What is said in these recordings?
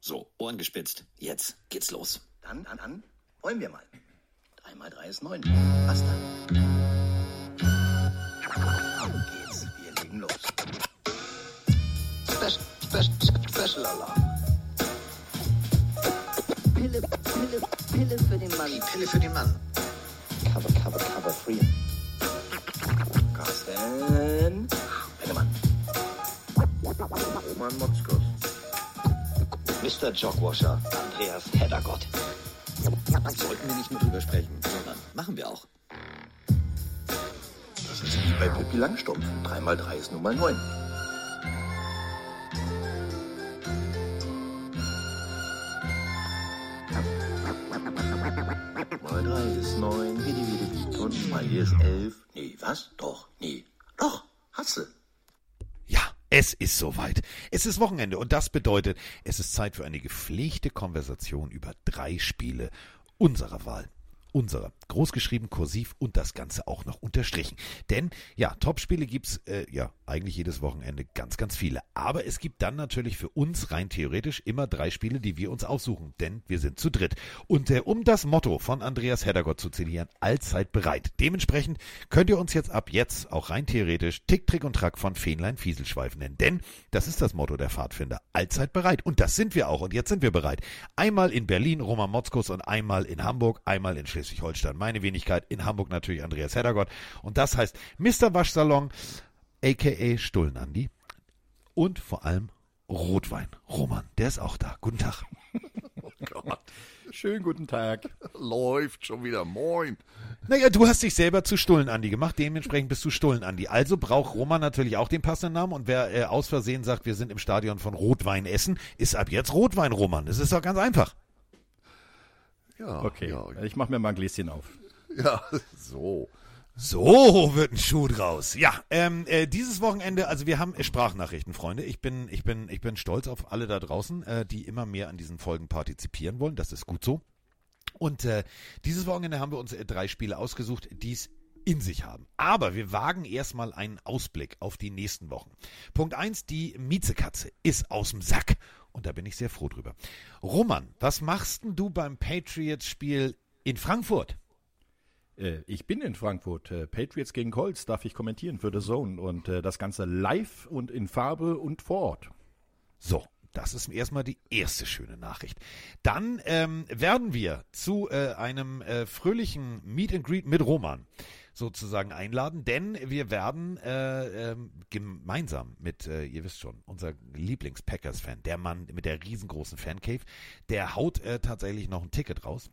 So, Ohren gespitzt. Jetzt geht's los. Dann, dann, dann, wollen wir mal. 3 mal 3 ist 9. Was dann? Auf geht's, wir legen los. Special, special, special Alarm. Pille, Pille, Pille für den Mann. Die Pille für den Mann. Cover, cover, cover free. Carsten. Bennemann. Roman Motzkos. Mr. Jogwasher, Andreas Heddergott. Sollten wir nicht nur drüber sprechen, sondern machen wir auch. Das ist wie bei Pippi Langstrumpf. 3 mal 3 ist nun mal 9. Mal 3 ist 9, wie die, wie die, wie. Und mal hier ist 11. Nee, was? Doch, nee. Doch, hast du. Ja, es ist soweit. Es ist Wochenende und das bedeutet, es ist Zeit für eine gepflegte Konversation über drei Spiele unserer Wahl. Unserer. Großgeschrieben, kursiv und das Ganze auch noch unterstrichen. Denn ja, Topspiele gibt's äh, ja eigentlich jedes Wochenende ganz, ganz viele. Aber es gibt dann natürlich für uns rein theoretisch immer drei Spiele, die wir uns aussuchen, denn wir sind zu dritt. Und äh, um das Motto von Andreas Heddergott zu zitieren, allzeit bereit. Dementsprechend könnt ihr uns jetzt ab jetzt auch rein theoretisch Tick, Trick und Track von Fähnlein Fieselschweif nennen. Denn das ist das Motto der Pfadfinder. Allzeit bereit. Und das sind wir auch. Und jetzt sind wir bereit. Einmal in Berlin Roman Motzkus und einmal in Hamburg, einmal in Schleswig-Holstein. Meine Wenigkeit in Hamburg natürlich Andreas Heddergott. Und das heißt Mr. Waschsalon, aka Stullenandi. Und vor allem Rotwein. Roman, der ist auch da. Guten Tag. Gott. Schönen guten Tag. Läuft schon wieder. Moin. Naja, du hast dich selber zu Stullenandi gemacht, dementsprechend bist du Stullenandi. Also braucht Roman natürlich auch den passenden Namen und wer äh, aus Versehen sagt, wir sind im Stadion von Rotwein essen, ist ab jetzt Rotwein Roman. Das ist doch ganz einfach. Ja, Okay, Ja, ich mache mir mal ein Gläschen auf. ja, so. So wird ein Schuh draus. Ja, ähm, äh, dieses Wochenende, also wir haben äh, Sprachnachrichten, Freunde. Ich bin, ich bin, ich bin stolz auf alle da draußen, äh, die immer mehr an diesen Folgen partizipieren wollen. Das ist gut so. Und äh, dieses Wochenende haben wir uns äh, drei Spiele ausgesucht, die es in sich haben. Aber wir wagen erstmal einen Ausblick auf die nächsten Wochen. Punkt eins: die Miezekatze ist aus dem Sack. Und da bin ich sehr froh drüber. Roman, was machst denn du beim Patriots-Spiel in Frankfurt? Äh, ich bin in Frankfurt. Äh, Patriots gegen Colts darf ich kommentieren für The Zone. Und äh, das Ganze live und in Farbe und vor Ort. So, das ist erstmal die erste schöne Nachricht. Dann ähm, werden wir zu äh, einem äh, fröhlichen Meet and Greet mit Roman sozusagen einladen, denn wir werden äh, ähm, gemeinsam mit, äh, ihr wisst schon, unser Lieblings-Packers-Fan, der Mann mit der riesengroßen Fancave, der haut äh, tatsächlich noch ein Ticket raus.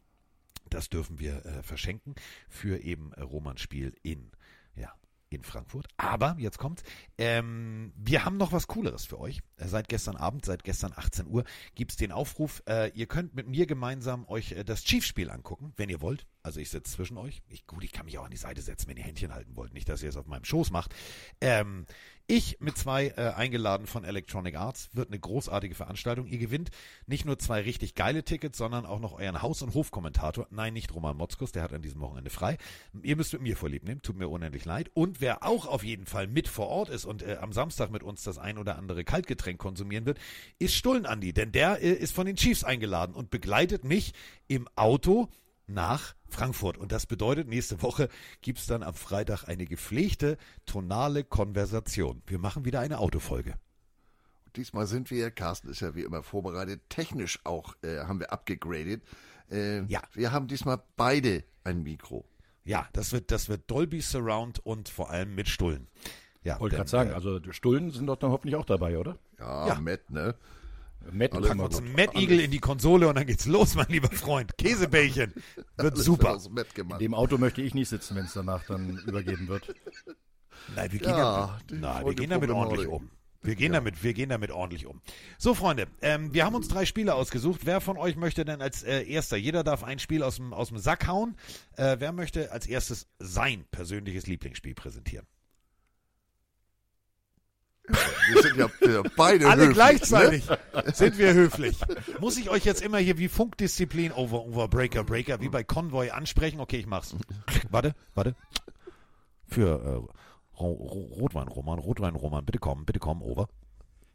Das dürfen wir äh, verschenken für eben äh, Romans Spiel in, ja, in Frankfurt. Aber, jetzt kommt's, ähm, wir haben noch was Cooleres für euch. Äh, seit gestern Abend, seit gestern 18 Uhr, gibt's den Aufruf, äh, ihr könnt mit mir gemeinsam euch äh, das Chiefs-Spiel angucken, wenn ihr wollt. Also ich sitze zwischen euch. Ich, gut, ich kann mich auch an die Seite setzen, wenn ihr Händchen halten wollt. Nicht, dass ihr es auf meinem Schoß macht. Ähm, ich mit zwei äh, eingeladen von Electronic Arts. Wird eine großartige Veranstaltung. Ihr gewinnt nicht nur zwei richtig geile Tickets, sondern auch noch euren Haus- und Hofkommentator. Nein, nicht Roman Motzkus, der hat an diesem Wochenende frei. Ihr müsst mit mir vorlieb nehmen. Tut mir unendlich leid. Und wer auch auf jeden Fall mit vor Ort ist und äh, am Samstag mit uns das ein oder andere Kaltgetränk konsumieren wird, ist Stullen Andi. Denn der äh, ist von den Chiefs eingeladen und begleitet mich im Auto nach Frankfurt. Und das bedeutet, nächste Woche gibt's dann am Freitag eine gepflegte, tonale Konversation. Wir machen wieder eine Autofolge. Diesmal sind wir, Carsten ist ja wie immer vorbereitet, technisch auch äh, haben wir abgegradet. Äh, Ja. Wir haben diesmal beide ein Mikro. Ja, das wird, das wird Dolby Surround und vor allem mit Stullen. Ja, Wollte gerade sagen, äh, also die Stullen sind doch dann hoffentlich auch dabei, oder? Ja, Ja. Matt, ne? Matt Alle wir uns Mad Eagle in die Konsole und dann geht's los, mein lieber Freund. Käsebällchen. Wird super. Aus Matt In dem Auto möchte ich nicht sitzen, wenn es danach dann übergeben wird. Nein, wir gehen, Ja, damit, nein, wir gehen damit ordentlich um. Wir gehen damit, wir gehen damit ordentlich um. So, Freunde, ähm, wir haben uns drei Spiele ausgesucht. Wer von euch möchte denn als äh, erster? Jeder darf ein Spiel aus dem, aus dem Sack hauen. Äh, wer möchte als erstes sein persönliches Lieblingsspiel präsentieren? Wir sind ja beide Alle höflich, gleichzeitig Ne? sind wir höflich. Muss ich euch jetzt immer hier wie Funkdisziplin over, over, Breaker, Breaker, wie bei Convoy ansprechen? Okay, ich mach's. Warte, warte. Für äh, Ro Ro Rotwein, Roman, Rotwein, Roman, bitte kommen, bitte kommen, over.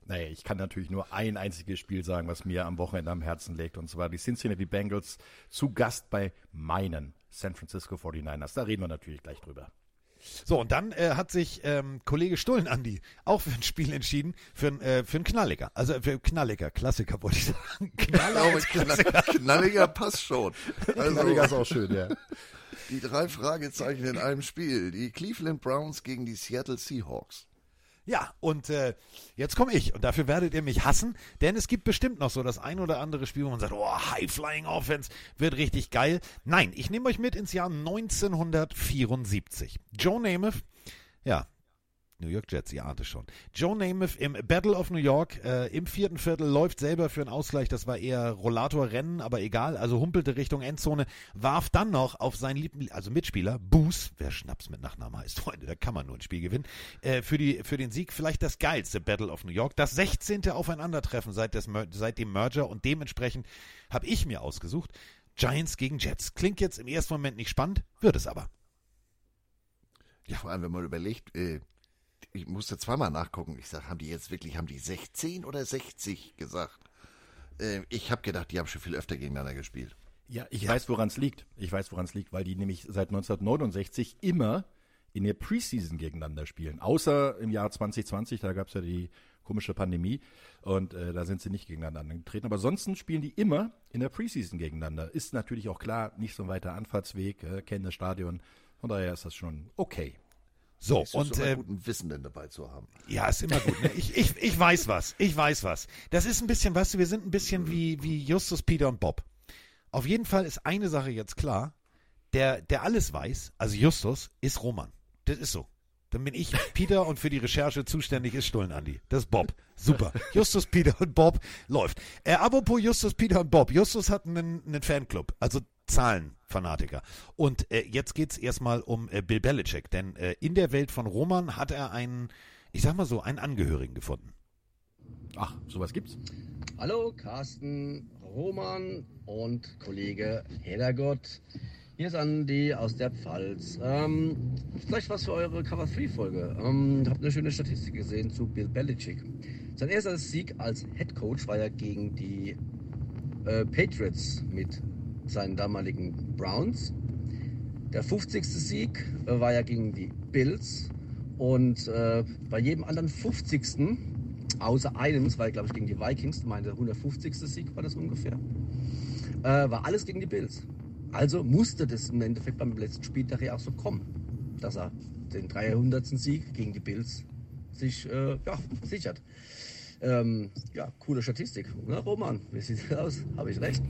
Naja, ich kann natürlich nur ein einziges Spiel sagen, was mir am Wochenende am Herzen liegt, und zwar die Cincinnati Bengals zu Gast bei meinen San Francisco 49ers. Da reden wir natürlich gleich drüber. So, und dann äh, hat sich ähm, Kollege Stullen Andi auch für ein Spiel entschieden, für, ein, äh, für einen Knalliger. Also für Knalliger, Klassiker wollte ich sagen. Knaller als Klassiker. Knalliger passt schon. Also, Knalliger ist auch schön, ja. die drei Fragezeichen in einem Spiel. Die Cleveland Browns gegen die Seattle Seahawks. Ja, und äh, jetzt komme ich und dafür werdet ihr mich hassen, denn es gibt bestimmt noch so das ein oder andere Spiel, wo man sagt, oh, High-Flying Offense wird richtig geil. Nein, ich nehme euch mit ins Jahr 1974. Joe Namath, ja, New York Jets, ihr ahnt es schon. Joe Namath im Battle of New York äh, im vierten Viertel läuft selber für einen Ausgleich. Das war eher Rollatorrennen, aber egal. Also humpelte Richtung Endzone, warf dann noch auf seinen lieben, also Mitspieler, Boos, wer Schnaps mit Nachnamen heißt, Freunde, da kann man nur ein Spiel gewinnen, äh, für, die, für den Sieg vielleicht das geilste Battle of New York. Das 16. Aufeinandertreffen seit, des, seit dem Merger und dementsprechend habe ich mir ausgesucht, Giants gegen Jets. Klingt jetzt im ersten Moment nicht spannend, wird es aber. Ja, vor allem, wenn man überlegt, äh, ich musste zweimal nachgucken. Ich sage, haben die jetzt wirklich, haben die 16 oder 60 gesagt? Äh, ich habe gedacht, die haben schon viel öfter gegeneinander gespielt. Ja, ich weiß, woran es liegt. Ich weiß, woran es liegt, weil die nämlich seit 1969 immer in der Preseason gegeneinander spielen. Außer im Jahr 2020, da gab es ja die komische Pandemie und äh, da sind sie nicht gegeneinander angetreten. Aber ansonsten spielen die immer in der Preseason gegeneinander. Ist natürlich auch klar, nicht so ein weiter Anfahrtsweg, äh, kennen das Stadion. Von daher ist das schon okay. So, ist und immer äh, gut, einen Wissenden dabei zu haben. Ja, ist immer gut. Ne? Ich, ich, ich weiß was. Ich weiß was. Das ist ein bisschen, weißt du, wir sind ein bisschen wie, wie Justus, Peter und Bob. Auf jeden Fall ist eine Sache jetzt klar. Der, der alles weiß, also Justus, ist Roman. Das ist so. Dann bin ich Peter und für die Recherche zuständig ist Stullen Andi. Das ist Bob. Super. Justus, Peter und Bob läuft. Äh, apropos Justus, Peter und Bob. Justus hat einen, einen Fanclub, also Zahlenfanatiker. Und äh, jetzt geht's erstmal um äh, Bill Belichick, denn äh, in der Welt von Roman hat er einen, ich sag mal so, einen Angehörigen gefunden. Ach, sowas gibt's? Hallo, Carsten, Roman und Kollege Heddergott. Hier ist Andi aus der Pfalz. Ähm, vielleicht was für eure Cover 3 Folge. Ähm, habt eine schöne Statistik gesehen zu Bill Belichick. Sein erster Sieg als Head Coach war ja gegen die äh, Patriots mit seinen damaligen Browns. Der 50. Sieg äh, war ja gegen die Bills. Und äh, bei jedem anderen 50. außer einem, das war glaube ich gegen die Vikings, meine 150. Sieg war das ungefähr, äh, war alles gegen die Bills. Also musste das im Endeffekt beim letzten Spieltag ja auch so kommen, dass er den 300. Sieg gegen die Bills sich äh, ja, sichert. Ähm, ja, coole Statistik. Na, Roman, wie sieht das aus? Habe ich recht?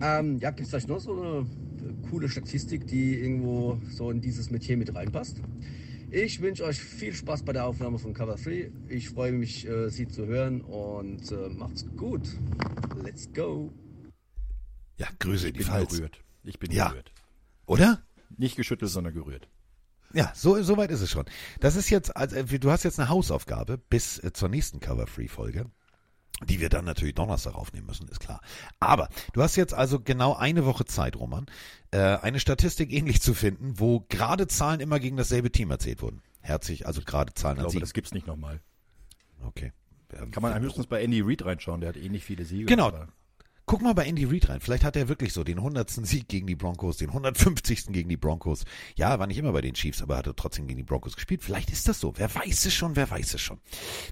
Ähm, ja, gibt es vielleicht noch so eine äh, coole Statistik, die irgendwo so in dieses Metier mit reinpasst? Ich wünsche euch viel Spaß bei der Aufnahme von Cover 3. Ich freue mich, äh, Sie zu hören und äh, macht's gut. Let's go. Ja, Grüße Ich die bin Pfalz. gerührt. Ich bin Ja. gerührt. Oder? Nicht geschüttelt, sondern gerührt. Ja, so, so weit ist es schon. Das ist jetzt, also, äh, du hast jetzt eine Hausaufgabe bis äh, zur nächsten Cover-Free-Folge, die wir dann natürlich Donnerstag aufnehmen müssen, ist klar. Aber du hast jetzt also genau eine Woche Zeit, Roman, äh, eine Statistik ähnlich zu finden, wo gerade Zahlen immer gegen dasselbe Team erzählt wurden. Herzlich, also gerade Zahlen Ich glaube, das gibt's nicht nochmal. Okay. Kann man höchstens bei Andy Reid reinschauen, der hat ähnlich viele Siege. Genau. Guck mal bei Andy Reid rein. Vielleicht hat er wirklich so den 100. Sieg gegen die Broncos, den 150. gegen die Broncos. Ja, war nicht immer bei den Chiefs, aber hat er trotzdem gegen die Broncos gespielt. Vielleicht ist das so. Wer weiß es schon, wer weiß es schon.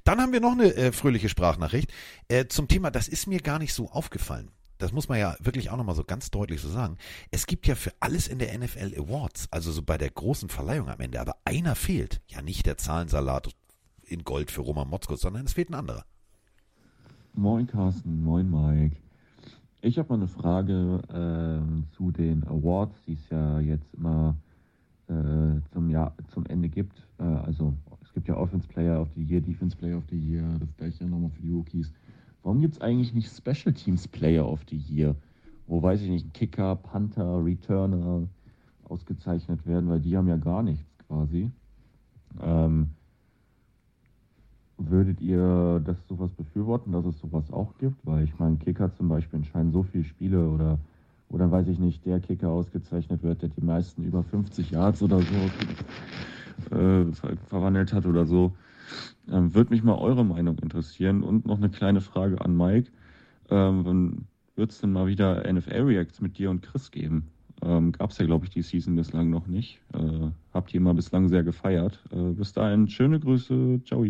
Dann haben wir noch eine äh, fröhliche Sprachnachricht äh, zum Thema, das ist mir gar nicht so aufgefallen. Das muss man ja wirklich auch nochmal so ganz deutlich so sagen. Es gibt ja für alles in der NFL Awards, also so bei der großen Verleihung am Ende, aber einer fehlt. Ja, nicht der Zahlensalat in Gold für Roman Motzkos, sondern es fehlt ein anderer. Moin Carsten, moin Mike. Ich habe mal eine Frage ähm, zu den Awards, die es ja jetzt immer äh, zum, Jahr, zum Ende gibt. Äh, also es gibt ja Offense Player of the Year, Defense Player of the Year, das gleiche nochmal für die Rookies. Warum gibt es eigentlich nicht Special Teams Player of the Year? Wo weiß ich nicht, Kicker, Panther, Returner ausgezeichnet werden, weil die haben ja gar nichts quasi. Ähm, Würdet ihr das sowas befürworten, dass es sowas auch gibt? Weil ich meine, Kicker zum Beispiel entscheiden so viele Spiele oder, oder weiß ich nicht, der Kicker ausgezeichnet wird, der die meisten über 50 Yards oder so äh, ver verwandelt hat oder so. Ähm, Würde mich mal eure Meinung interessieren. Und noch eine kleine Frage an Mike. Ähm, wird es denn mal wieder NFL-Reacts mit dir und Chris geben? Ähm, Gab es ja, glaube ich, die Season bislang noch nicht. Äh, habt ihr mal bislang sehr gefeiert. Äh, bis dahin, schöne Grüße. Ciao.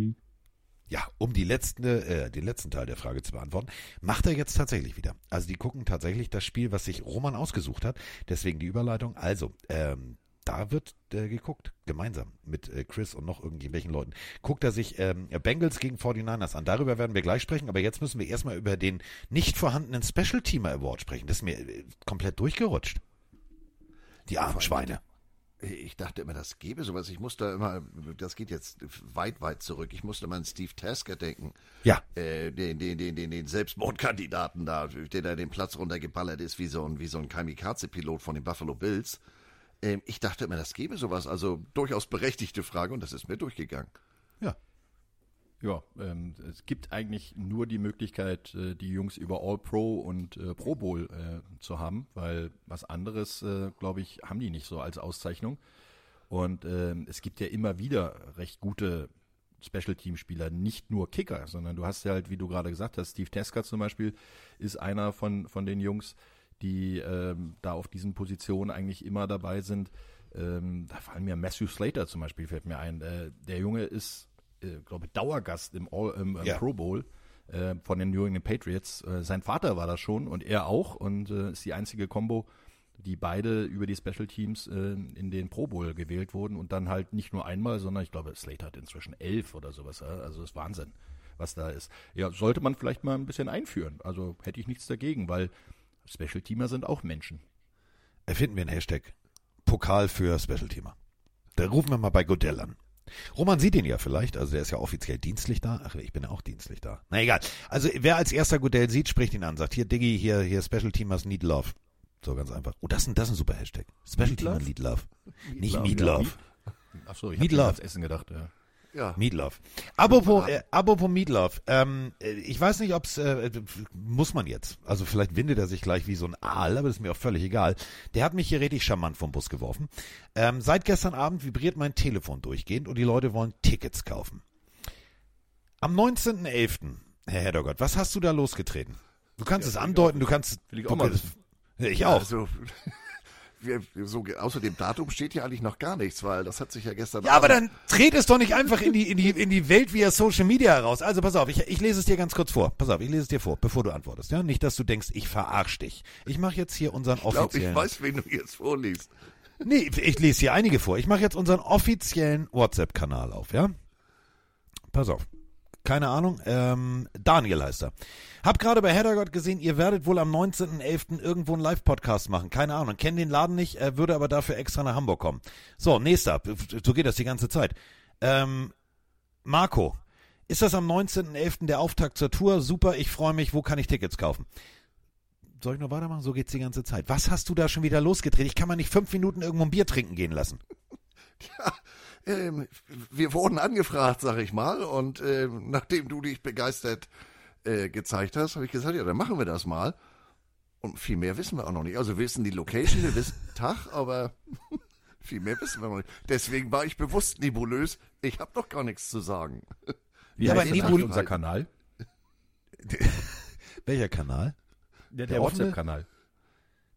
Ja, um die letzte, äh, den letzten Teil der Frage zu beantworten, macht er jetzt tatsächlich wieder. Also die gucken tatsächlich das Spiel, was sich Roman ausgesucht hat. Deswegen die Überleitung. Also, ähm, da wird äh, geguckt, gemeinsam mit äh, Chris und noch irgendwelchen Leuten. Guckt er sich ähm, Bengals gegen 49ers an. Darüber werden wir gleich sprechen, aber jetzt müssen wir erstmal über den nicht vorhandenen Special Teamer Award sprechen. Das ist mir äh, komplett durchgerutscht. Die armen Schweine. Ich dachte immer, das gäbe sowas. Ich musste immer, das geht jetzt weit, weit zurück. Ich musste mal an Steve Tasker denken. Ja. Äh, den, den, den, den, den Selbstmordkandidaten da, der da den Platz runtergeballert ist, wie so ein, wie so ein Kamikaze-Pilot von den Buffalo Bills. Ähm, ich dachte immer, das gäbe sowas. Also durchaus berechtigte Frage und das ist mir durchgegangen. Ja. Ja, ähm, es gibt eigentlich nur die Möglichkeit, äh, die Jungs über All-Pro und äh, Pro Bowl äh, zu haben, weil was anderes, äh, glaube ich, haben die nicht so als Auszeichnung. Und ähm, es gibt ja immer wieder recht gute Special-Team-Spieler, nicht nur Kicker, sondern du hast ja halt, wie du gerade gesagt hast, Steve Tesker zum Beispiel ist einer von, von den Jungs, die ähm, da auf diesen Positionen eigentlich immer dabei sind. Ähm, da fallen mir Matthew Slater zum Beispiel, fällt mir ein. Äh, der Junge ist äh, glaube Dauergast im, All, im, im Ja. Pro Bowl äh, von den New England Patriots. Äh, sein Vater war das schon und er auch und äh, ist die einzige Combo, die beide über die Special Teams äh, in den Pro Bowl gewählt wurden und dann halt nicht nur einmal, sondern ich glaube, Slater hat inzwischen elf oder sowas. Also das ist Wahnsinn, was da ist. Ja, sollte man vielleicht mal ein bisschen einführen. Also hätte ich nichts dagegen, weil Special Teamer sind auch Menschen. Erfinden wir einen Hashtag. Pokal für Special Teamer. Da rufen wir mal bei Godell an. Roman sieht ihn ja vielleicht, also der ist ja offiziell dienstlich da. Ach, ich bin ja auch dienstlich da. Na egal. Also wer als erster Godell sieht, spricht ihn an, sagt hier Diggi, hier, hier Special Teamers need love. So ganz einfach. Oh, das ist ein, das ist ein super Hashtag. Special Need Teamer love? need love. Nicht love. need love. Achso, ich habe Essen gedacht. Ja. Ja. Meatloaf. Apropos, äh, apropos Meatloaf. Ähm, äh, ich weiß nicht, ob's äh, muss man jetzt. Also vielleicht windet er sich gleich wie so ein Aal, aber das ist mir auch völlig egal. Der hat mich hier richtig charmant vom Bus geworfen. Ähm, seit gestern Abend vibriert mein Telefon durchgehend und die Leute wollen Tickets kaufen. Am 19.11., Herr Heddergott, was hast du da losgetreten? Du kannst es andeuten, du kannst. Will ich auch mal. Ja, ich Ja, auch. Also, so, außer dem Datum steht hier eigentlich noch gar nichts, weil das hat sich ja gestern. Ja, aber dann dreht es doch nicht einfach in die, in die, in die Welt via Social Media heraus. Also pass auf, ich, ich lese es dir ganz kurz vor. Pass auf, ich lese es dir vor, bevor du antwortest. Ja, nicht, dass du denkst, ich verarsch dich. Ich mache jetzt hier unseren Ich glaube, ich offiziellen. weiß, wen du jetzt vorliest. Nee, ich lese hier einige vor. Ich mache jetzt unseren offiziellen WhatsApp-Kanal auf, ja? Pass auf. Keine Ahnung. Ähm, Daniel heißt er. Hab gerade bei Heddergott gesehen, ihr werdet wohl am 19.11. irgendwo einen Live-Podcast machen. Keine Ahnung. Kenn den Laden nicht, äh, würde aber dafür extra nach Hamburg kommen. So, nächster. So geht das die ganze Zeit. Ähm, Marco. Ist das am 19.11. der Auftakt zur Tour? Super, ich freue mich. Wo kann ich Tickets kaufen? Soll ich noch weitermachen? So geht's die ganze Zeit. Was hast du da schon wieder losgedreht? Ich kann mal nicht fünf Minuten irgendwo ein Bier trinken gehen lassen. Ähm, wir wurden angefragt, sag ich mal, und ähm, nachdem du dich begeistert äh, gezeigt hast, habe ich gesagt, ja, dann machen wir das mal. Und viel mehr wissen wir auch noch nicht. Also wir wissen die Location, wir wissen Tag, aber viel mehr wissen wir noch nicht. Deswegen war ich bewusst nebulös. Ich habe noch gar nichts zu sagen. Wie Ja, heißt aber denn Nebul- eigentlich unser Kanal? Welcher Kanal? Der, der offene? WhatsApp-Kanal.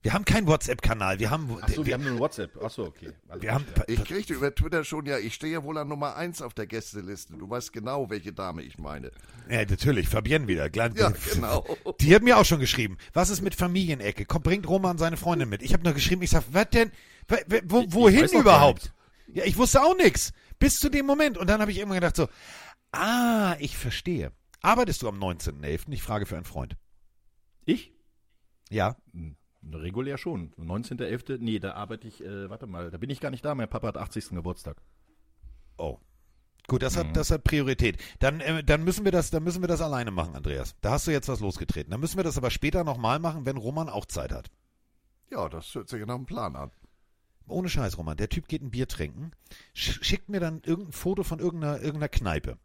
Wir haben keinen WhatsApp-Kanal. Wir haben, Achso, wir wir, haben nur einen WhatsApp. Achso, okay. Also, wir haben, Ich kriegte über Twitter schon, ja, ich stehe ja wohl an Nummer eins auf der Gästeliste. Du weißt genau, welche Dame ich meine. ja, natürlich, Fabienne wieder. Ja, genau. Die hat mir auch schon geschrieben. Was ist mit Familienecke? Komm, bringt Roman seine Freundin mit. Ich habe nur geschrieben, ich sag, was denn? Wo, wohin überhaupt? Ja, ich wusste auch nix. Bis zu dem Moment. Und dann habe ich irgendwann gedacht so, ah, ich verstehe. Arbeitest du am 19.11.? Ich frage für einen Freund. ich? Ja. Regulär schon. 19.11. Nee, da arbeite ich, äh, warte mal, da bin ich gar nicht da. Mein Papa hat 80. Geburtstag. Oh. Gut, das Mhm. hat, das hat Priorität. Dann, äh, dann müssen wir das, dann müssen wir das alleine machen, Andreas. Da hast du jetzt was losgetreten. Dann müssen wir das aber später nochmal machen, wenn Roman auch Zeit hat. Ja, das hört sich nach einem Plan an. Ohne Scheiß, Roman. Der Typ geht ein Bier trinken, sch schickt mir dann irgendein Foto von irgendeiner, irgendeiner Kneipe.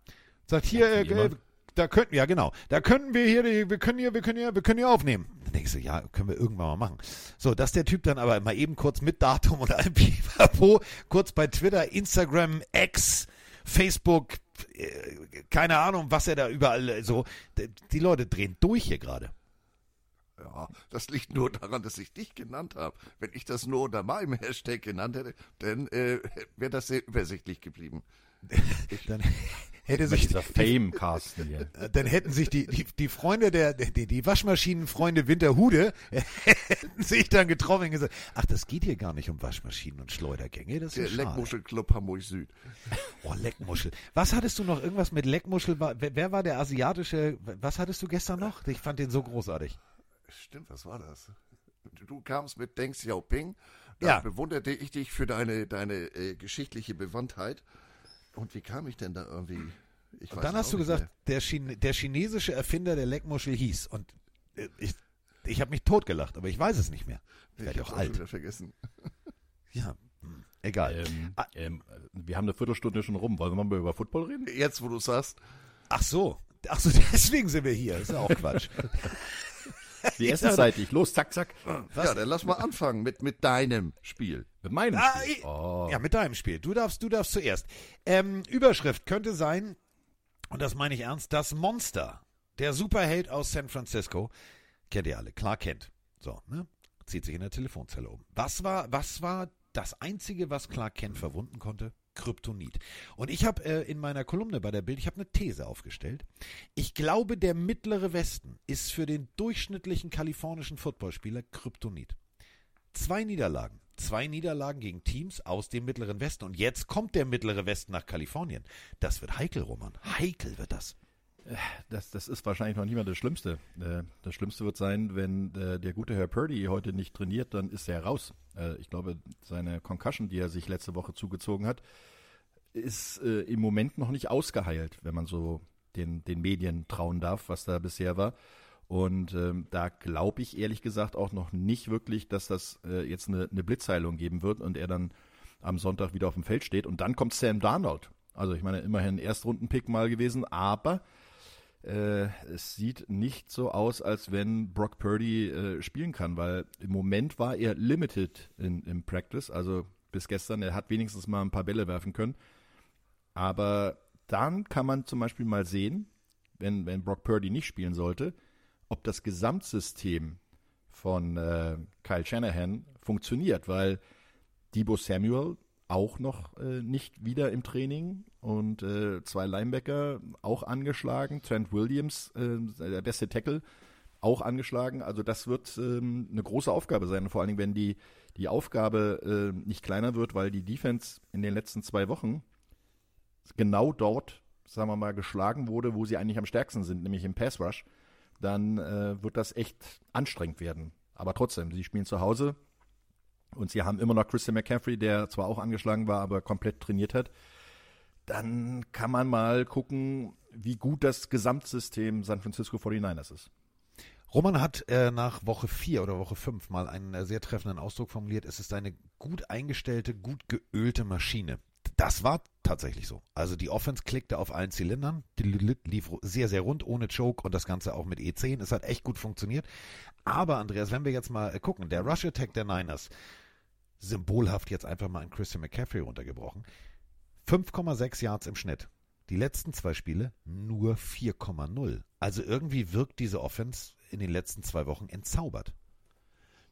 Sagt hier, äh, äh, da könnten, ja genau, da könnten wir hier, die, wir können hier, wir können hier, wir können hier aufnehmen. Dann denkst du, ja, können wir irgendwann mal machen. So, dass der Typ dann aber mal eben kurz mit Datum und allem Pipapo, kurz bei Twitter, Instagram, X, Facebook, äh, keine Ahnung, was er da überall äh, so. Die Leute drehen durch hier gerade. Ja, das liegt nur daran, dass ich dich genannt habe. Wenn ich das nur unter meinem Hashtag genannt hätte, dann äh, wäre das sehr übersichtlich geblieben. Dann hätte sich dieser Fame, Carsten hier. Dann hätten sich die, die, die Freunde der, die, die Waschmaschinenfreunde Winterhude hätten sich dann getroffen und gesagt, ach, das geht hier gar nicht um Waschmaschinen und Schleudergänge, das Der ist ja schade. Leckmuschelclub Hamburg Süd. Oh, Leckmuschel. Was hattest du noch, irgendwas mit Leckmuschel? Wer war der asiatische, was hattest du gestern noch? Ich fand den so großartig. Stimmt, was war das? Du kamst mit Deng Xiaoping. Da Ja. bewunderte ich dich für deine, deine äh, geschichtliche Bewandtheit. Und wie kam ich denn da irgendwie? Ich Und dann es hast du gesagt, der, Chine, der chinesische Erfinder der Leckmuschel hieß. Und äh, ich, ich habe mich totgelacht, aber ich weiß es nicht mehr. Ich werde auch alt. vergessen. Ja, hm, egal. Ähm, Ah. ähm, wir haben eine Viertelstunde schon rum. Wollen wir mal über Football reden? Jetzt, wo du sagst, Ach so. Ach so, deswegen sind wir hier. Das ist ja auch Quatsch. Die Essenszeitig. Los, zack, zack. ja, dann lass mal anfangen mit, mit deinem Spiel. Mit meinem Ah, Spiel. Oh. Ja, mit deinem Spiel. Du darfst, du darfst zuerst. Ähm, Überschrift könnte sein, und das meine ich ernst, das Monster, der Superheld aus San Francisco, kennt ihr alle, klar kennt. So, ne? Zieht sich in der Telefonzelle um. Was war, was war das Einzige, was Clark Kent verwunden konnte? Kryptonit. Und ich habe äh, in meiner Kolumne bei der Bild, ich habe eine These aufgestellt. Ich glaube, der mittlere Westen ist für den durchschnittlichen kalifornischen Footballspieler Kryptonit. Zwei Niederlagen. Zwei Niederlagen gegen Teams aus dem Mittleren Westen. Und jetzt kommt der Mittlere Westen nach Kalifornien. Das wird heikel, Roman. Heikel wird das. Das, das ist wahrscheinlich noch nicht mal das Schlimmste. Äh, Das Schlimmste wird sein, wenn äh, der gute Herr Purdy heute nicht trainiert, dann ist er raus. Äh, Ich glaube, seine Concussion, die er sich letzte Woche zugezogen hat, ist äh, im Moment noch nicht ausgeheilt, wenn man so den, den Medien trauen darf, was da bisher war. Und ähm, da glaube ich ehrlich gesagt auch noch nicht wirklich, dass das äh, jetzt eine, eine Blitzheilung geben wird und er dann am Sonntag wieder auf dem Feld steht. Und dann kommt Sam Darnold. Also ich meine, immerhin Erstrundenpick mal gewesen, aber äh, es sieht nicht so aus, als wenn Brock Purdy äh, spielen kann, weil im Moment war er limited in, im Practice, also bis gestern, er hat wenigstens mal ein paar Bälle werfen können. Aber dann kann man zum Beispiel mal sehen, wenn, wenn Brock Purdy nicht spielen sollte, ob das Gesamtsystem von äh, Kyle Shanahan funktioniert, weil Debo Samuel auch noch äh, nicht wieder im Training. Und äh, zwei Linebacker auch angeschlagen, Trent Williams, äh, der beste Tackle, auch angeschlagen. Also das wird ähm, eine große Aufgabe sein, vor allen Dingen, wenn die, die Aufgabe äh, nicht kleiner wird, weil die Defense in den letzten zwei Wochen genau dort, sagen wir mal, geschlagen wurde, wo sie eigentlich am stärksten sind, nämlich im Pass Rush, dann äh, wird das echt anstrengend werden. Aber trotzdem, sie spielen zu Hause und sie haben immer noch Christian McCaffrey, der zwar auch angeschlagen war, aber komplett trainiert hat. Dann kann man mal gucken, wie gut das Gesamtsystem San Francisco 49ers ist. Roman hat äh, nach Woche 4 oder Woche 5 mal einen äh, sehr treffenden Ausdruck formuliert. Es ist eine gut eingestellte, gut geölte Maschine. Das war tatsächlich so. Also die Offense klickte auf allen Zylindern, die lief sehr, sehr rund, ohne Choke und das Ganze auch mit E10. Es hat echt gut funktioniert. Aber Andreas, wenn wir jetzt mal äh, gucken, der Rush Attack der Niners, symbolhaft jetzt einfach mal an Christian McCaffrey runtergebrochen, 5,6 Yards im Schnitt. Die letzten zwei Spiele nur 4,0. Also irgendwie wirkt diese Offense in den letzten zwei Wochen entzaubert.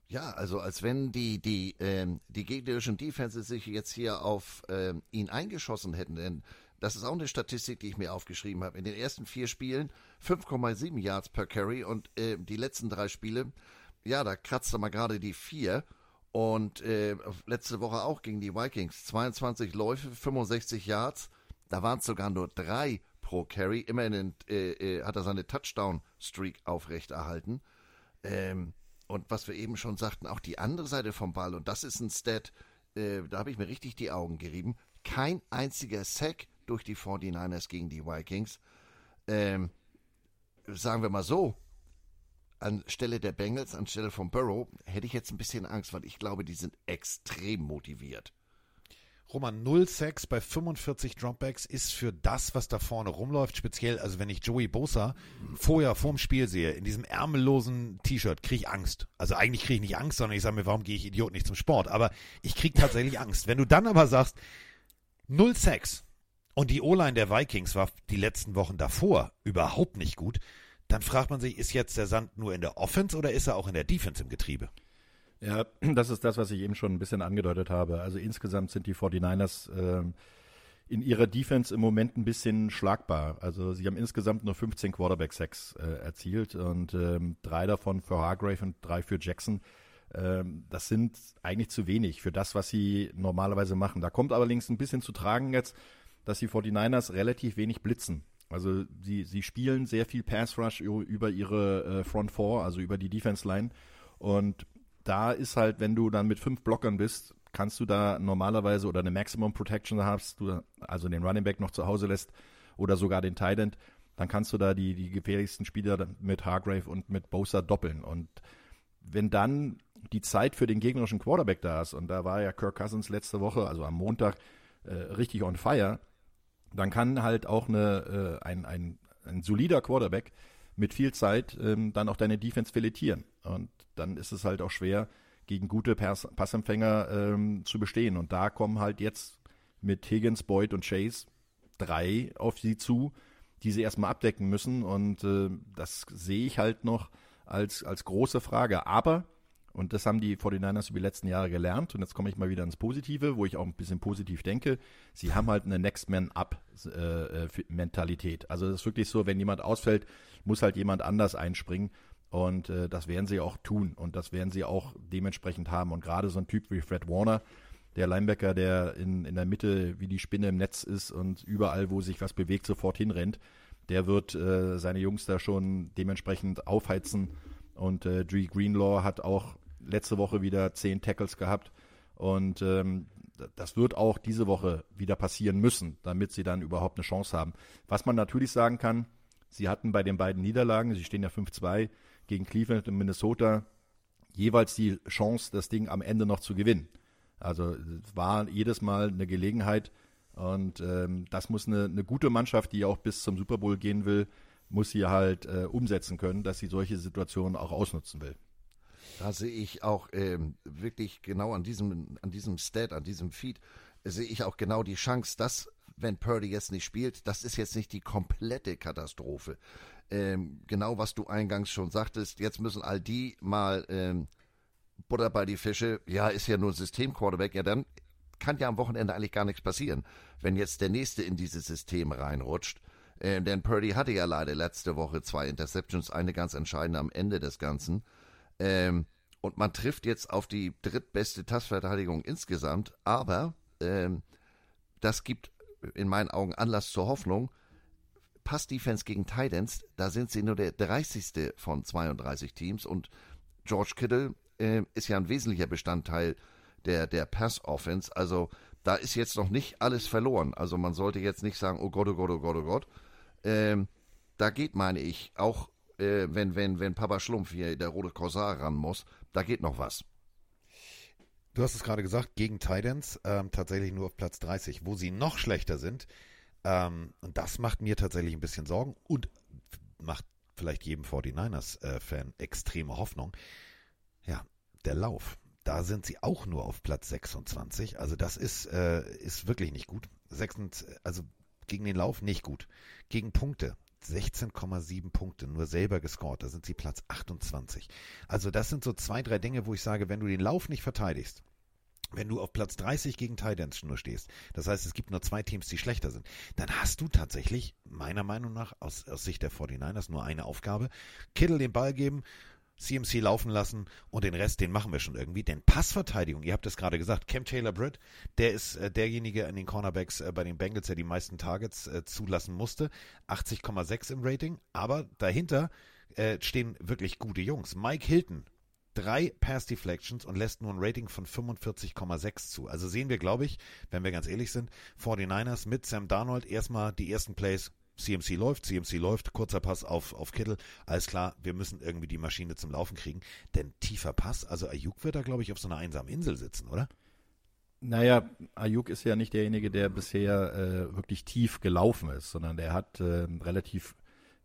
Ja, also als wenn die, die, ähm, die gegnerischen Defenses sich jetzt hier auf ähm, ihn eingeschossen hätten. Denn das ist auch eine Statistik, die ich mir aufgeschrieben habe. In den ersten vier Spielen 5,7 Yards per Carry und äh, die letzten drei Spiele, ja, da kratzt er mal gerade die vier. Und äh, letzte Woche auch gegen die Vikings. 22 Läufe, 65 Yards. Da waren es sogar nur drei pro Carry. Immerhin äh, äh, hat er seine Touchdown-Streak aufrechterhalten. Ähm, und was wir eben schon sagten, auch die andere Seite vom Ball, und das ist ein Stat, äh, da habe ich mir richtig die Augen gerieben. Kein einziger Sack durch die 49ers gegen die Vikings. Ähm, sagen wir mal so, anstelle der Bengals, anstelle von Burrow, hätte ich jetzt ein bisschen Angst, weil ich glaube, die sind extrem motiviert. Roman 0 Sacks bei 45 Dropbacks ist für das, was da vorne rumläuft, speziell, also wenn ich Joey Bosa vorher vorm Spiel sehe, in diesem ärmellosen T-Shirt, kriege ich Angst. Also eigentlich kriege ich nicht Angst, sondern ich sage mir, warum gehe ich Idiot nicht zum Sport? Aber ich kriege tatsächlich Angst. Wenn du dann aber sagst, 0 Sacks und die O-Line der Vikings war die letzten Wochen davor überhaupt nicht gut, dann fragt man sich, ist jetzt der Sand nur in der Offense oder ist er auch in der Defense im Getriebe? Ja, das ist das, was ich eben schon ein bisschen angedeutet habe. Also insgesamt sind die 49ers äh, in ihrer Defense im Moment ein bisschen schlagbar. Also sie haben insgesamt nur 15 Quarterback-Sacks äh, erzielt und ähm, drei davon für Hargrave und drei für Jackson. Ähm, das sind eigentlich zu wenig für das, was sie normalerweise machen. Da kommt allerdings ein bisschen zu tragen jetzt, dass die 49ers relativ wenig blitzen. Also sie, sie spielen sehr viel Pass Rush über ihre äh, Front Four, also über die Defense Line. Und da ist halt, wenn du dann mit fünf Blockern bist, kannst du da normalerweise oder eine Maximum Protection hast, du also den Running Back noch zu Hause lässt oder sogar den Tight End, dann kannst du da die, die gefährlichsten Spieler mit Hargrave und mit Bosa doppeln. Und wenn dann die Zeit für den gegnerischen Quarterback da ist, und da war ja Kirk Cousins letzte Woche, also am Montag, äh, richtig on fire, dann kann halt auch eine, äh, ein, ein, ein solider Quarterback mit viel Zeit ähm, dann auch deine Defense filetieren. Und dann ist es halt auch schwer, gegen gute Pass Passempfänger ähm, zu bestehen. Und da kommen halt jetzt mit Higgins, Boyd und Chase drei auf sie zu, die sie erstmal abdecken müssen. Und äh, das sehe ich halt noch als, als große Frage. Aber und das haben die 49ers über die letzten Jahre gelernt. Und jetzt komme ich mal wieder ins Positive, wo ich auch ein bisschen positiv denke. Sie haben halt eine Next Man Up Mentalität. Also es ist wirklich so, wenn jemand ausfällt, muss halt jemand anders einspringen. Und äh, das werden sie auch tun. Und das werden sie auch dementsprechend haben. Und gerade so ein Typ wie Fred Warner, der Linebacker, der in, in der Mitte wie die Spinne im Netz ist und überall, wo sich was bewegt, sofort hinrennt, der wird äh, seine Jungs da schon dementsprechend aufheizen. Und äh, Dree Greenlaw hat auch letzte Woche wieder zehn Tackles gehabt. Und ähm, das wird auch diese Woche wieder passieren müssen, damit sie dann überhaupt eine Chance haben. Was man natürlich sagen kann, sie hatten bei den beiden Niederlagen, sie stehen ja 5-2 gegen Cleveland und Minnesota, jeweils die Chance, das Ding am Ende noch zu gewinnen. Also es war jedes Mal eine Gelegenheit und ähm, das muss eine, eine gute Mannschaft, die auch bis zum Super Bowl gehen will, muss sie halt äh, umsetzen können, dass sie solche Situationen auch ausnutzen will. Da sehe ich auch ähm, wirklich genau an diesem, an diesem Stat, an diesem Feed, äh, sehe ich auch genau die Chance, dass, wenn Purdy jetzt nicht spielt, das ist jetzt nicht die komplette Katastrophe. Ähm, genau was du eingangs schon sagtest, jetzt müssen all die mal ähm, Butter bei die Fische, ja, ist ja nur System-Quarterback, ja, dann kann ja am Wochenende eigentlich gar nichts passieren, wenn jetzt der Nächste in dieses System reinrutscht. Ähm, denn Purdy hatte ja leider letzte Woche zwei Interceptions, eine ganz entscheidende am Ende des Ganzen. Ähm, und man trifft jetzt auf die drittbeste Tassverteidigung insgesamt, aber ähm, das gibt in meinen Augen Anlass zur Hoffnung. Pass-Defense gegen Titans, da sind sie nur der 30. von 32 Teams und George Kittle äh, ist ja ein wesentlicher Bestandteil der, der Pass-Offense. Also da ist jetzt noch nicht alles verloren. Also man sollte jetzt nicht sagen, oh Gott, oh Gott, oh Gott, oh Gott. Ähm, da geht, meine ich, auch äh, wenn, wenn, wenn Papa Schlumpf hier der rote Korsar ran muss, da geht noch was. Du hast es gerade gesagt, gegen Titans ähm, tatsächlich nur auf Platz 30. Wo sie noch schlechter sind, ähm, und das macht mir tatsächlich ein bisschen Sorgen und macht vielleicht jedem 49ers-Fan äh, extreme Hoffnung. Ja, der Lauf. Da sind sie auch nur auf Platz 26. Also das ist, äh, ist wirklich nicht gut. 6, also gegen den Lauf nicht gut. Gegen Punkte 16,7 Punkte nur selber gescored. Da sind sie Platz 28. Also das sind so zwei, drei Dinge, wo ich sage, wenn du den Lauf nicht verteidigst, wenn du auf Platz 30 gegen Titans nur stehst, das heißt, es gibt nur zwei Teams, die schlechter sind, dann hast du tatsächlich, meiner Meinung nach, aus, aus Sicht der 49ers nur eine Aufgabe. Kittel den Ball geben, CMC laufen lassen und den Rest, den machen wir schon irgendwie. Denn Passverteidigung, ihr habt es gerade gesagt, Cam Taylor Britt, der ist äh, derjenige an den Cornerbacks äh, bei den Bengals, der die meisten Targets äh, zulassen musste. 80,6 im Rating, aber dahinter äh, stehen wirklich gute Jungs. Mike Hilton, drei Pass Deflections und lässt nur ein Rating von 45,6 zu. Also sehen wir, glaube ich, wenn wir ganz ehrlich sind, 49ers mit Sam Darnold erstmal die ersten Plays CMC läuft, CMC läuft, kurzer Pass auf, auf Kittel. Alles klar, wir müssen irgendwie die Maschine zum Laufen kriegen. Denn tiefer Pass, also Ayuk wird da, glaube ich, auf so einer einsamen Insel sitzen, oder? Naja, Ayuk ist ja nicht derjenige, der bisher äh, wirklich tief gelaufen ist, sondern der hat äh, relativ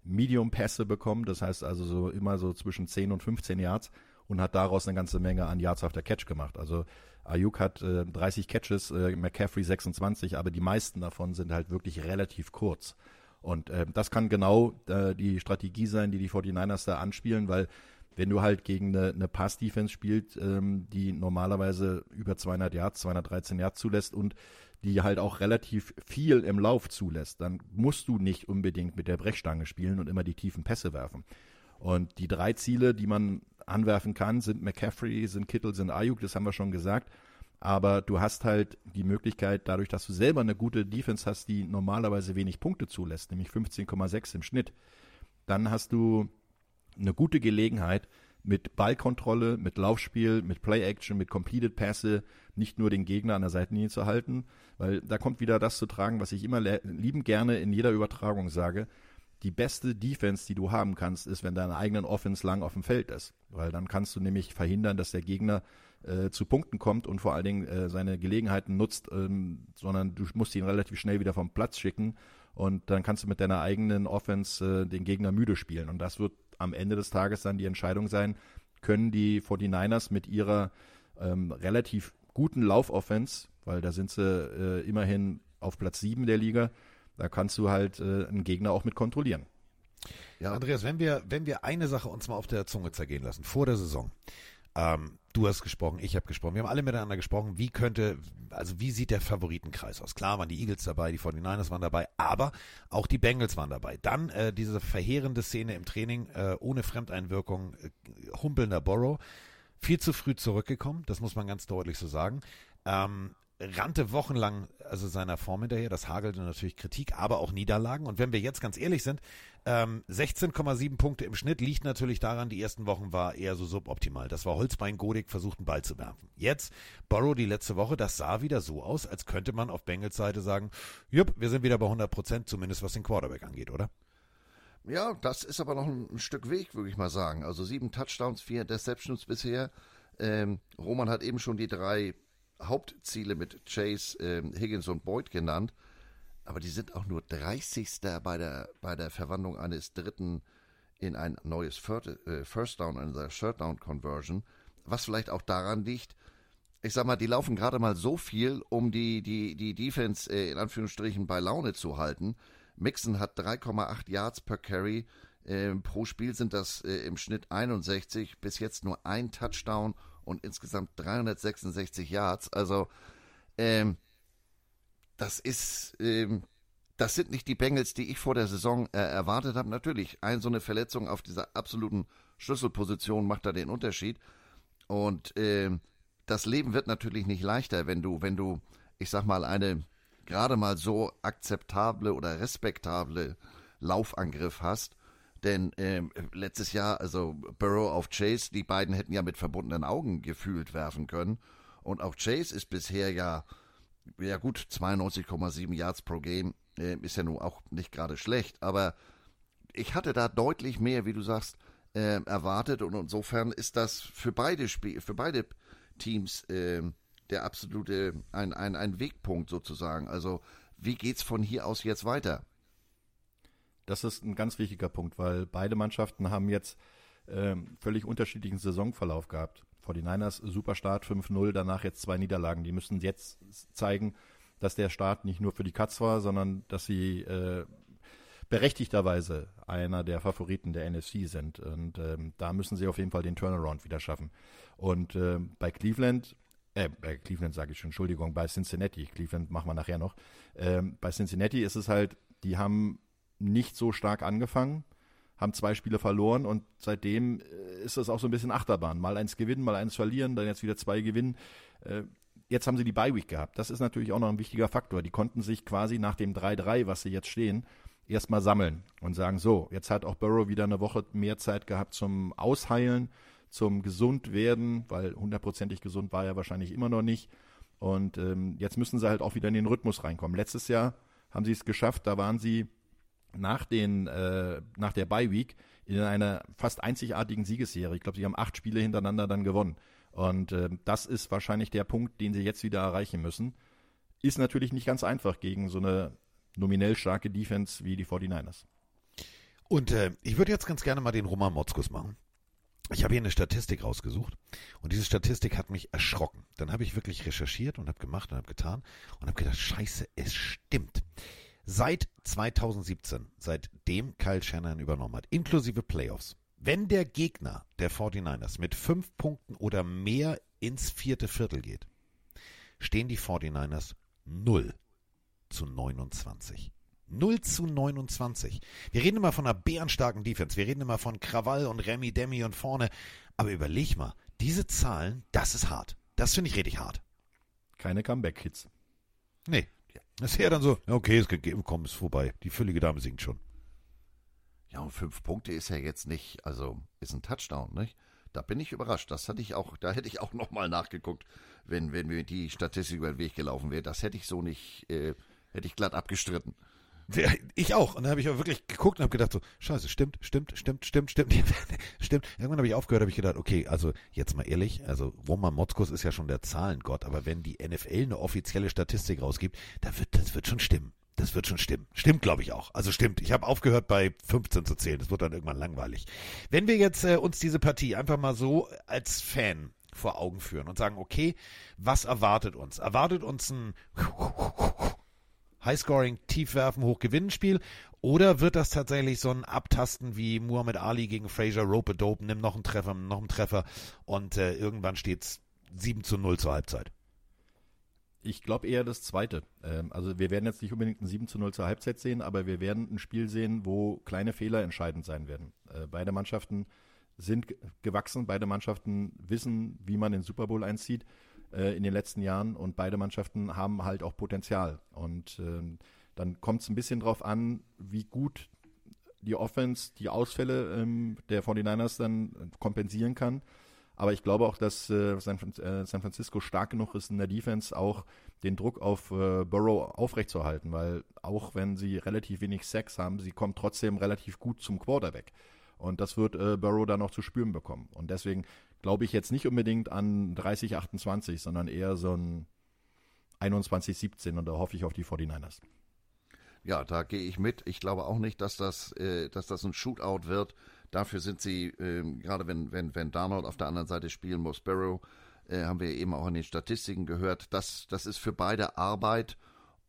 Medium-Pässe bekommen, das heißt also so immer so zwischen 10 und 15 Yards und hat daraus eine ganze Menge an Yards auf der Catch gemacht. Also Ayuk hat äh, 30 Catches, äh, McCaffrey 26, aber die meisten davon sind halt wirklich relativ kurz. Und äh, das kann genau äh, die Strategie sein, die die 49ers da anspielen, weil wenn du halt gegen eine, eine Pass-Defense spielst, ähm, die normalerweise über 200 Yards, 213 Yards zulässt und die halt auch relativ viel im Lauf zulässt, dann musst du nicht unbedingt mit der Brechstange spielen und immer die tiefen Pässe werfen. Und die drei Ziele, die man anwerfen kann, sind McCaffrey, sind Kittle, sind Ayuk, das haben wir schon gesagt. Aber du hast halt die Möglichkeit, dadurch, dass du selber eine gute Defense hast, die normalerweise wenig Punkte zulässt, nämlich 15,6 im Schnitt, dann hast du eine gute Gelegenheit, mit Ballkontrolle, mit Laufspiel, mit Play-Action, mit Completed Pässe nicht nur den Gegner an der Seitenlinie zu halten, weil da kommt wieder das zu tragen, was ich immer lieben gerne in jeder Übertragung sage. Die beste Defense, die du haben kannst, ist, wenn deine eigenen Offense lang auf dem Feld ist. Weil dann kannst du nämlich verhindern, dass der Gegner äh, zu Punkten kommt und vor allen Dingen äh, seine Gelegenheiten nutzt, ähm, sondern du musst ihn relativ schnell wieder vom Platz schicken und dann kannst du mit deiner eigenen Offense äh, den Gegner müde spielen. Und das wird am Ende des Tages dann die Entscheidung sein, können die 49ers mit ihrer ähm, relativ guten Laufoffense, weil da sind sie äh, immerhin auf Platz 7 der Liga, da kannst du halt äh, einen Gegner auch mit kontrollieren. Ja. Andreas, wenn wir, wenn wir eine Sache uns mal auf der Zunge zergehen lassen, vor der Saison, ähm, du hast gesprochen, ich habe gesprochen, wir haben alle miteinander gesprochen, wie könnte, also wie sieht der Favoritenkreis aus? Klar waren die Eagles dabei, die 49ers waren dabei, aber auch die Bengals waren dabei. Dann äh, diese verheerende Szene im Training äh, ohne Fremdeinwirkung, äh, humpelnder Borrow, viel zu früh zurückgekommen, das muss man ganz deutlich so sagen. Ähm, rannte wochenlang also seiner Form hinterher. Das hagelte natürlich Kritik, aber auch Niederlagen. Und wenn wir jetzt ganz ehrlich sind, ähm, 16,7 Punkte im Schnitt liegt natürlich daran, die ersten Wochen war eher so suboptimal. Das war Holzbein Godik versucht, einen Ball zu werfen. Jetzt, Borrow die letzte Woche, das sah wieder so aus, als könnte man auf Bengals Seite sagen, jupp, wir sind wieder bei 100 Prozent, zumindest was den Quarterback angeht, oder? Ja, das ist aber noch ein, Stück Weg, würde ich mal sagen. Also sieben Touchdowns, vier Interceptions bisher. Ähm, Roman hat eben schon die drei Hauptziele mit Chase, ähm, Higgins und Boyd genannt, aber die sind auch nur 30. bei der, bei der Verwandlung eines Dritten in ein neues First, äh, First Down, in der Third Down Conversion, was vielleicht auch daran liegt, ich sag mal, die laufen gerade mal so viel, um die, die, die Defense äh, in Anführungsstrichen bei Laune zu halten. Mixon hat 3,8 Yards per Carry. Äh, pro Spiel sind das äh, im Schnitt 61. Bis jetzt nur ein Touchdown und insgesamt 366 Yards. Also, ähm, das ist, ähm, das sind nicht die Bengals, die ich vor der Saison äh, erwartet habe. Natürlich, ein so eine Verletzung auf dieser absoluten Schlüsselposition macht da den Unterschied. Und ähm, das Leben wird natürlich nicht leichter, wenn du, wenn du, ich sag mal, eine gerade mal so akzeptable oder respektable Laufangriff hast denn ähm, letztes Jahr, also Burrow auf Chase, die beiden hätten ja mit verbundenen Augen gefühlt werfen können. Und auch Chase ist bisher ja, ja gut, 92,7 Yards pro Game, äh, ist ja nun auch nicht gerade schlecht. Aber ich hatte da deutlich mehr, wie du sagst, äh, erwartet. Und insofern ist das für beide Spiel, für beide Teams äh, der absolute ein, ein, ein Wegpunkt sozusagen. Also wie geht's von hier aus jetzt weiter? Das ist ein ganz wichtiger Punkt, weil beide Mannschaften haben jetzt ähm, völlig unterschiedlichen Saisonverlauf gehabt. 49ers super Start 5-0, danach jetzt zwei Niederlagen. Die müssen jetzt zeigen, dass der Start nicht nur für die Katz war, sondern dass sie äh, berechtigterweise einer der Favoriten der NFC sind. Und ähm, da müssen sie auf jeden Fall den Turnaround wieder schaffen. Und äh, bei Cleveland, äh, bei Cleveland sage ich schon, Entschuldigung, bei Cincinnati, Cleveland machen wir nachher noch. Ähm, bei Cincinnati ist es halt, die haben nicht so stark angefangen, haben zwei Spiele verloren und seitdem äh, ist das auch so ein bisschen Achterbahn. Mal eins gewinnen, mal eins verlieren, dann jetzt wieder zwei gewinnen. Äh, jetzt haben sie die Bye-Week gehabt. Das ist natürlich auch noch ein wichtiger Faktor. Die konnten sich quasi nach dem 3-3, was sie jetzt stehen, erstmal sammeln und sagen, so, jetzt hat auch Burrow wieder eine Woche mehr Zeit gehabt zum Ausheilen, zum Gesundwerden, weil hundertprozentig gesund war er wahrscheinlich immer noch nicht. Und ähm, jetzt müssen sie halt auch wieder in den Rhythmus reinkommen. Letztes Jahr haben sie es geschafft, da waren sie nach, den, äh, nach der Bye Week in einer fast einzigartigen Siegesserie. Ich glaube, sie haben acht Spiele hintereinander dann gewonnen. Und äh, das ist wahrscheinlich der Punkt, den sie jetzt wieder erreichen müssen. Ist natürlich nicht ganz einfach gegen so eine nominell starke Defense wie die 49ers. Und äh, ich würde jetzt ganz gerne mal den Roman Motzkus machen. ich habe hier eine Statistik rausgesucht und diese Statistik hat mich erschrocken. Dann habe ich wirklich recherchiert und habe gemacht und habe getan und habe gedacht, scheiße, es stimmt. Seit 2017, seitdem Kyle Shannon übernommen hat, inklusive Playoffs, wenn der Gegner der 49ers mit fünf Punkten oder mehr ins vierte Viertel geht, stehen die 49ers 0 zu 29. 0 zu 29. Wir reden immer von einer bärenstarken Defense. Wir reden immer von Krawall und Remy Demi und vorne. Aber überleg mal, diese Zahlen, das ist hart. Das finde ich richtig hart. Keine Comeback-Hits. Nee. Das ist ja dann so, okay, ist gegeben, komm, ist vorbei. Die füllige Dame singt schon. Ja, und fünf Punkte ist ja jetzt nicht, also ist ein Touchdown, nicht? Da bin ich überrascht. Das hatte ich auch, da hätte ich auch nochmal nachgeguckt, wenn, wenn mir die Statistik über den Weg gelaufen wäre. Das hätte ich so nicht, äh, hätte ich glatt abgestritten. Ich auch. Und dann habe ich auch wirklich geguckt und habe gedacht so, scheiße, stimmt, stimmt, stimmt, stimmt, stimmt, stimmt. Irgendwann habe ich aufgehört, habe ich gedacht, okay, also jetzt mal ehrlich, also Roman Motzkus ist ja schon der Zahlengott, aber wenn die NFL eine offizielle Statistik rausgibt, da wird, das wird schon stimmen. Das wird schon stimmen. Stimmt, glaube ich auch. Also stimmt. Ich habe aufgehört bei 15 zu zählen. Das wird dann irgendwann langweilig. Wenn wir jetzt äh, uns diese Partie einfach mal so als Fan vor Augen führen und sagen, okay, was erwartet uns? Erwartet uns ein Highscoring, Tiefwerfen, Hochgewinnenspiel? Oder wird das tatsächlich so ein Abtasten wie Muhammad Ali gegen Fraser Rope Dope, nimm noch einen Treffer, noch einen Treffer und äh, irgendwann steht's 7 zu 0 zur Halbzeit? Ich glaube eher das Zweite. Ähm, also wir werden jetzt nicht unbedingt ein 7 zu 0 zur Halbzeit sehen, aber wir werden ein Spiel sehen, wo kleine Fehler entscheidend sein werden. Äh, beide Mannschaften sind ge- gewachsen, beide Mannschaften wissen, wie man den Super Bowl einzieht äh, in den letzten Jahren und beide Mannschaften haben halt auch Potenzial. Und ähm, dann kommt es ein bisschen drauf an, wie gut die Offense die Ausfälle ähm, der 49ers dann kompensieren kann. Aber ich glaube auch, dass äh, äh, San Francisco stark genug ist in der Defense, auch den Druck auf äh, Burrow aufrechtzuerhalten, weil auch wenn sie relativ wenig Sex haben, sie kommen trotzdem relativ gut zum Quarterback. Und das wird äh, Burrow dann noch zu spüren bekommen. Und deswegen glaube ich jetzt nicht unbedingt an 30-28, sondern eher so ein 21-17 und da hoffe ich auf die 49ers. Ja, da gehe ich mit. Ich glaube auch nicht, dass das, äh, dass das ein Shootout wird. Dafür sind sie, ähm, gerade wenn, wenn, wenn Darnold auf der anderen Seite spielen muss, Barrow, äh, haben wir eben auch in den Statistiken gehört, das, das ist für beide Arbeit.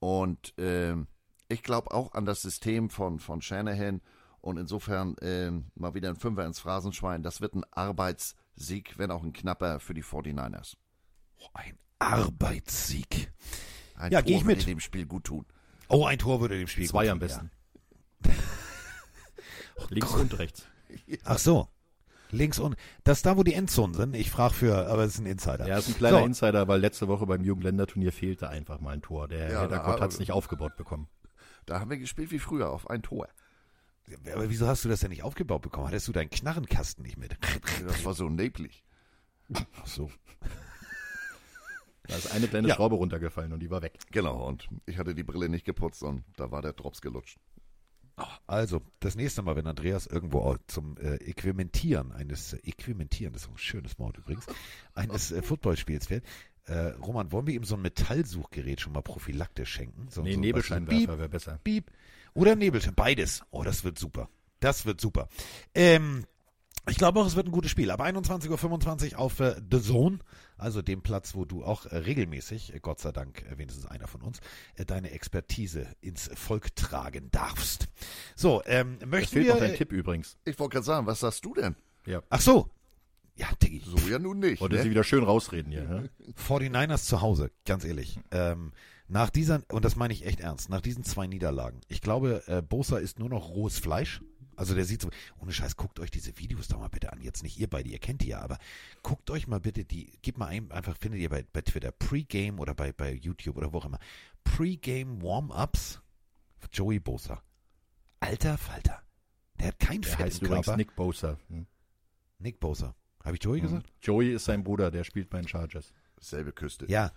Und ähm, ich glaube auch an das System von, von Shanahan. Und insofern ähm, mal wieder ein Fünfer ins Phrasenschwein. Das wird ein Arbeitssieg, wenn auch ein knapper für die 49ers. Oh, ein Arbeitssieg. Ein Ja, Tor geh ich würde mit. dem Spiel gut tun. Oh, ein Tor würde dem Spiel Zwei gut am tun, besten. Links und rechts. Ja. Ach so. Links und das ist da, wo die Endzonen sind. Ich frage für, aber es ist ein Insider. Ja, ist ein kleiner so, Insider, weil letzte Woche beim Jugendländerturnier fehlte einfach mal ein Tor. Der Ja, Heddergott hat es nicht aufgebaut bekommen. Da haben wir gespielt wie früher auf ein Tor. Aber wieso hast du das denn nicht aufgebaut bekommen? Hattest du deinen Knarrenkasten nicht mit? Das war so neblig. Ach so. Da ist eine kleine Ja. Schraube runtergefallen und die war weg. Genau, und ich hatte die Brille nicht geputzt und da war der Drops gelutscht. Also, das nächste Mal, wenn Andreas irgendwo zum äh, Äquimentieren eines, äh, Äquimentieren, das ist ein schönes Wort übrigens, eines äh, Footballspiels fährt, äh, Roman, wollen wir ihm so ein Metallsuchgerät schon mal prophylaktisch schenken? So, Nee, so, Nebelscheinwerfer wäre besser. Piep. Oder Nebelschein. Beides. Oh, das wird super. Das wird super. Ähm, ich glaube auch, es wird ein gutes Spiel. Aber 21.25 Uhr auf äh, The Zone, also dem Platz, wo du auch äh, regelmäßig, äh, Gott sei Dank, äh, wenigstens einer von uns, äh, deine Expertise ins Volk tragen darfst. So, ähm, möchten fehlt wir... noch ein Tipp übrigens. Ich wollte gerade sagen, was sagst du denn? Ja. Ach so. Ja, Diggi. So ja nun nicht. Wollte ne? sie wieder schön rausreden hier. Ne? 49ers zu Hause, ganz ehrlich. Ähm, nach dieser, und das meine ich echt ernst, nach diesen zwei Niederlagen, ich glaube, äh, Bosa ist nur noch rohes Fleisch. Also der sieht so, ohne Scheiß, guckt euch diese Videos doch mal bitte an. Jetzt nicht ihr beide, ihr kennt die ja, aber guckt euch mal bitte die, gebt mal ein, einfach findet ihr bei, bei Twitter, Pre-Game oder bei, bei YouTube oder wo auch immer. Pre-Game Warm-Ups Joey Bosa. Alter Falter. Der hat kein Fett heißt im Körper. Nick Bosa. Hm. Nick Bosa. Habe ich Joey gesagt? Joey ist sein Bruder, der spielt bei den Chargers. Selbe Küste. Ja.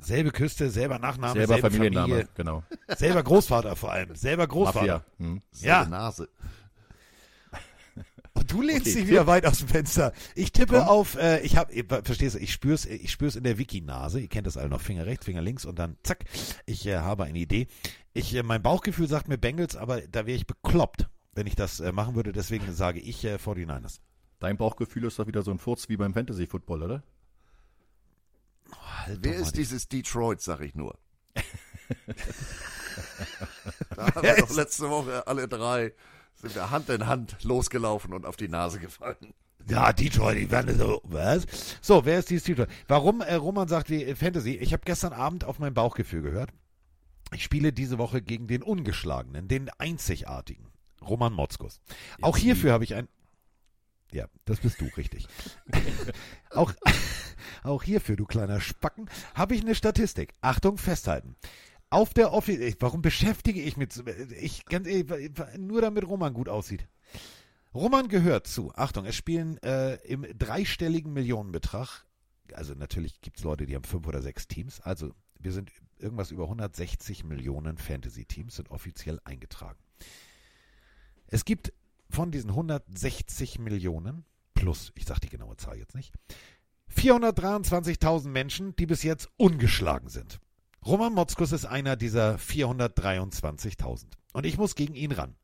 Selbe Küste, selber Nachname, Selber selbe Familienname, Familie, genau. selber Großvater vor allem, selber Großvater. Mafia. Hm. Selbe Ja. Nase. Und du lehnst Okay, dich wieder weit aus dem Fenster. Ich tippe Komm. auf, äh, ich habe, verstehst du, ich spür's, ich spür's in der Wiki-Nase. Ihr kennt das alle noch, Finger rechts, Finger links und dann zack. Ich äh, habe eine Idee. Ich, äh, mein Bauchgefühl sagt mir Bengals, aber da wäre ich bekloppt, wenn ich das äh, machen würde. Deswegen sage ich äh, 49ers. Dein Bauchgefühl ist doch wieder so ein Furz wie beim Fantasy Football, oder? Halt Wer ist die- dieses Detroit, sag ich nur. da haben wir doch letzte Woche alle drei sind wir Hand in Hand losgelaufen und auf die Nase gefallen. Ja, Detroit, die werden so, was? So, wer ist dieses Detroit? Warum äh, Roman sagt äh, Fantasy? Ich habe gestern Abend auf mein Bauchgefühl gehört. Ich spiele diese Woche gegen den Ungeschlagenen, den Einzigartigen, Roman Motzkus. Auch hierfür habe ich ein... Ja, das bist du, richtig. auch, auch hierfür, du kleiner Spacken, habe ich eine Statistik. Achtung, festhalten. Auf der Office, warum beschäftige ich mich, ich ganz ehrlich, nur damit Roman gut aussieht. Roman gehört zu, Achtung, es spielen äh, im dreistelligen Millionenbetrag, also natürlich gibt es Leute, die haben fünf oder sechs Teams, also wir sind irgendwas über 160 Millionen Fantasy-Teams sind offiziell eingetragen. Es gibt von diesen 160 Millionen, plus, ich sage die genaue Zahl jetzt nicht, 423.000 Menschen, die bis jetzt ungeschlagen sind. Roman Motzkus ist einer dieser 423.000. Und ich muss gegen ihn ran.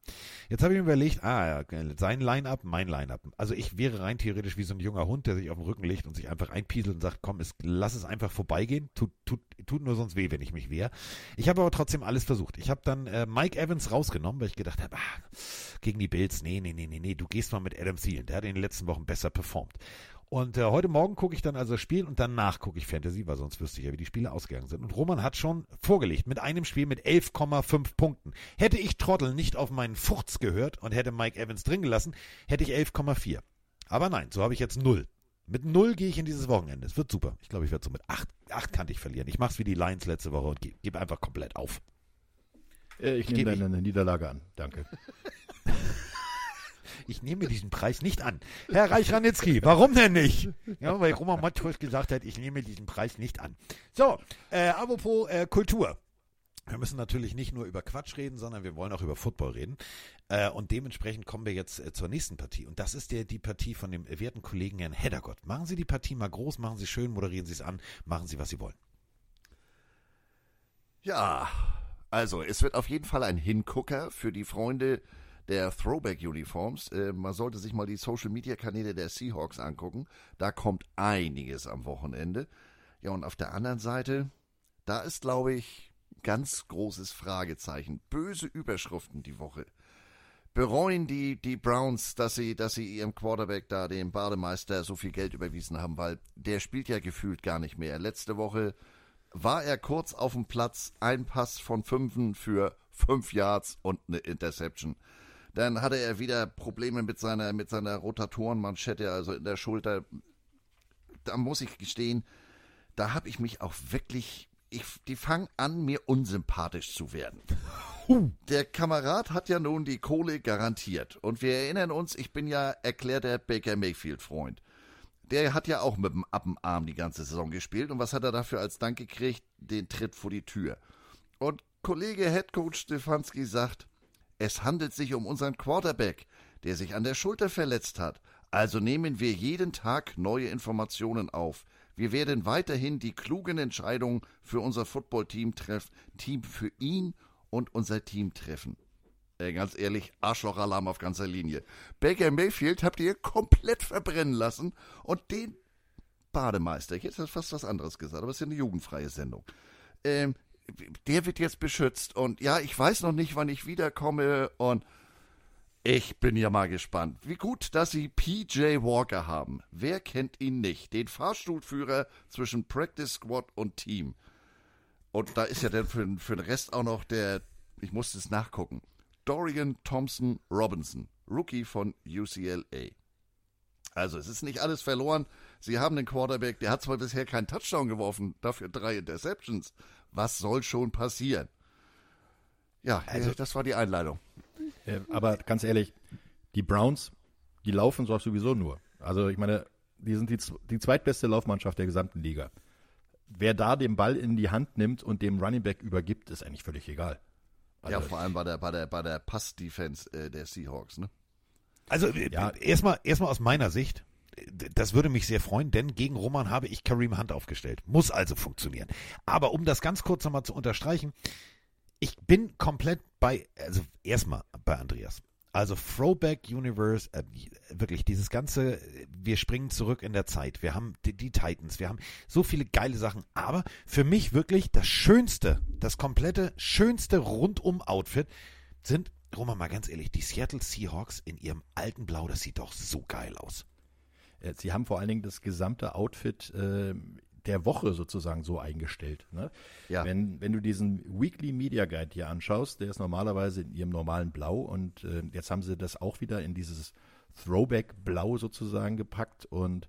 Jetzt habe ich mir überlegt, ah, sein Line-Up, mein Line-Up. Also ich wäre rein theoretisch wie so ein junger Hund, der sich auf den Rücken legt und sich einfach einpieselt und sagt, komm, es, lass es einfach vorbeigehen. Tut, tut, tut nur sonst weh, wenn ich mich wehre. Ich habe aber trotzdem alles versucht. Ich habe dann äh, Mike Evans rausgenommen, weil ich gedacht habe, ah, gegen die Bills, nee, nee, nee, nee, nee, du gehst mal mit Adam Thielen. Der hat in den letzten Wochen besser performt. Und äh, heute Morgen gucke ich dann also das Spiel und danach gucke ich Fantasy, weil sonst wüsste ich ja, wie die Spiele ausgegangen sind. Und Roman hat schon vorgelegt mit einem Spiel mit 11,5 Punkten. Hätte ich Trottel nicht auf meinen Furz gehört und hätte Mike Evans drin gelassen, hätte ich 11,4. Aber nein, so habe ich jetzt 0. Mit 0 gehe ich in dieses Wochenende. Es wird super. Ich glaube, ich werde so mit 8, 8 kann ich verlieren. Ich mache es wie die Lions letzte Woche und gebe geb einfach komplett auf. Äh, Ich Gebe nehme deine Niederlage an. Danke. Ich nehme diesen Preis nicht an. Herr Reich-Ranitzky, warum denn nicht? Ja, weil Roman Matthäus gesagt hat, ich nehme diesen Preis nicht an. So, äh, apropos äh, Kultur. Wir müssen natürlich nicht nur über Quatsch reden, sondern wir wollen auch über Football reden. Äh, und dementsprechend kommen wir jetzt äh, zur nächsten Partie. Und das ist der, die Partie von dem werten Kollegen Herrn Heddergott. Machen Sie die Partie mal groß, machen Sie schön, moderieren Sie es an, machen Sie, was Sie wollen. Ja, also es wird auf jeden Fall ein Hingucker für die Freunde der Throwback-Uniforms. Äh, man sollte sich mal die Social-Media-Kanäle der Seahawks angucken. Da kommt einiges am Wochenende. Ja, und auf der anderen Seite, da ist, glaube ich, ganz großes Fragezeichen. Böse Überschriften die Woche. Bereuen die, die Browns, dass sie, dass sie ihrem Quarterback da, dem Bademeister, so viel Geld überwiesen haben, weil der spielt ja gefühlt gar nicht mehr. Letzte Woche war er kurz auf dem Platz, ein Pass von fünfen für fünf Yards und eine Interception. Dann hatte er wieder Probleme mit seiner, mit seiner Rotatorenmanschette, also in der Schulter. Da muss ich gestehen, da habe ich mich auch wirklich, ich, die fangen an, mir unsympathisch zu werden. Der Kamerad hat ja nun die Kohle garantiert. Und wir erinnern uns, ich bin ja erklärter Baker Mayfield-Freund. Der hat ja auch mit dem Appenarm die ganze Saison gespielt. Und was hat er dafür als Dank gekriegt? Den Tritt vor die Tür. Und Kollege Headcoach Stefanski sagt, es handelt sich um unseren Quarterback, der sich an der Schulter verletzt hat. Also nehmen wir jeden Tag neue Informationen auf. Wir werden weiterhin die klugen Entscheidungen für unser Footballteam treffen, Team für ihn und unser Team treffen. Äh, ganz ehrlich, Arschlochalarm auf ganzer Linie. Baker Mayfield habt ihr komplett verbrennen lassen und den Bademeister, ich hätte fast was anderes gesagt, aber es ist ja eine jugendfreie Sendung. Ähm, der wird jetzt beschützt und ja, ich weiß noch nicht, wann ich wiederkomme und ich bin ja mal gespannt. Wie gut, dass sie PJ Walker haben. Wer kennt ihn nicht? Den Fahrstuhlführer zwischen Practice Squad und Team. Und da ist ja dann für, für den Rest auch noch der, ich musste es nachgucken, Dorian Thompson Robinson, Rookie von UCLA. Also es ist nicht alles verloren. Sie haben den Quarterback, der hat zwar bisher keinen Touchdown geworfen, dafür drei Interceptions. Was soll schon passieren? Ja, Also- äh, das war die Einleitung. Äh, aber ganz ehrlich, die Browns, die laufen so sowieso nur. Also ich meine, die sind die, die zweitbeste Laufmannschaft der gesamten Liga. Wer da den Ball in die Hand nimmt und dem Running Back übergibt, ist eigentlich völlig egal. ja, Also- vor allem bei der, bei der, bei der Pass-Defense äh, der Seahawks, ne? Also äh, Ja. erstmal erstmal aus meiner Sicht, das würde mich sehr freuen, denn gegen Roman habe ich Kareem Hunt aufgestellt. Muss also funktionieren. Aber um das ganz kurz nochmal zu unterstreichen, ich bin komplett bei, also erstmal bei Andreas. Also Throwback Universe, äh, wirklich dieses ganze, wir springen zurück in der Zeit. Wir haben die, die Titans, wir haben so viele geile Sachen. Aber für mich wirklich das Schönste, das komplette schönste Rundum-Outfit sind, Roman, mal ganz ehrlich, die Seattle Seahawks in ihrem alten Blau, das sieht doch so geil aus. Äh, Sie haben vor allen Dingen das gesamte Outfit äh, der Woche sozusagen so eingestellt. Ne? Ja. Wenn, wenn du diesen Weekly Media Guide hier anschaust, der ist normalerweise in ihrem normalen Blau und äh, jetzt haben sie das auch wieder in dieses Throwback Blau sozusagen gepackt und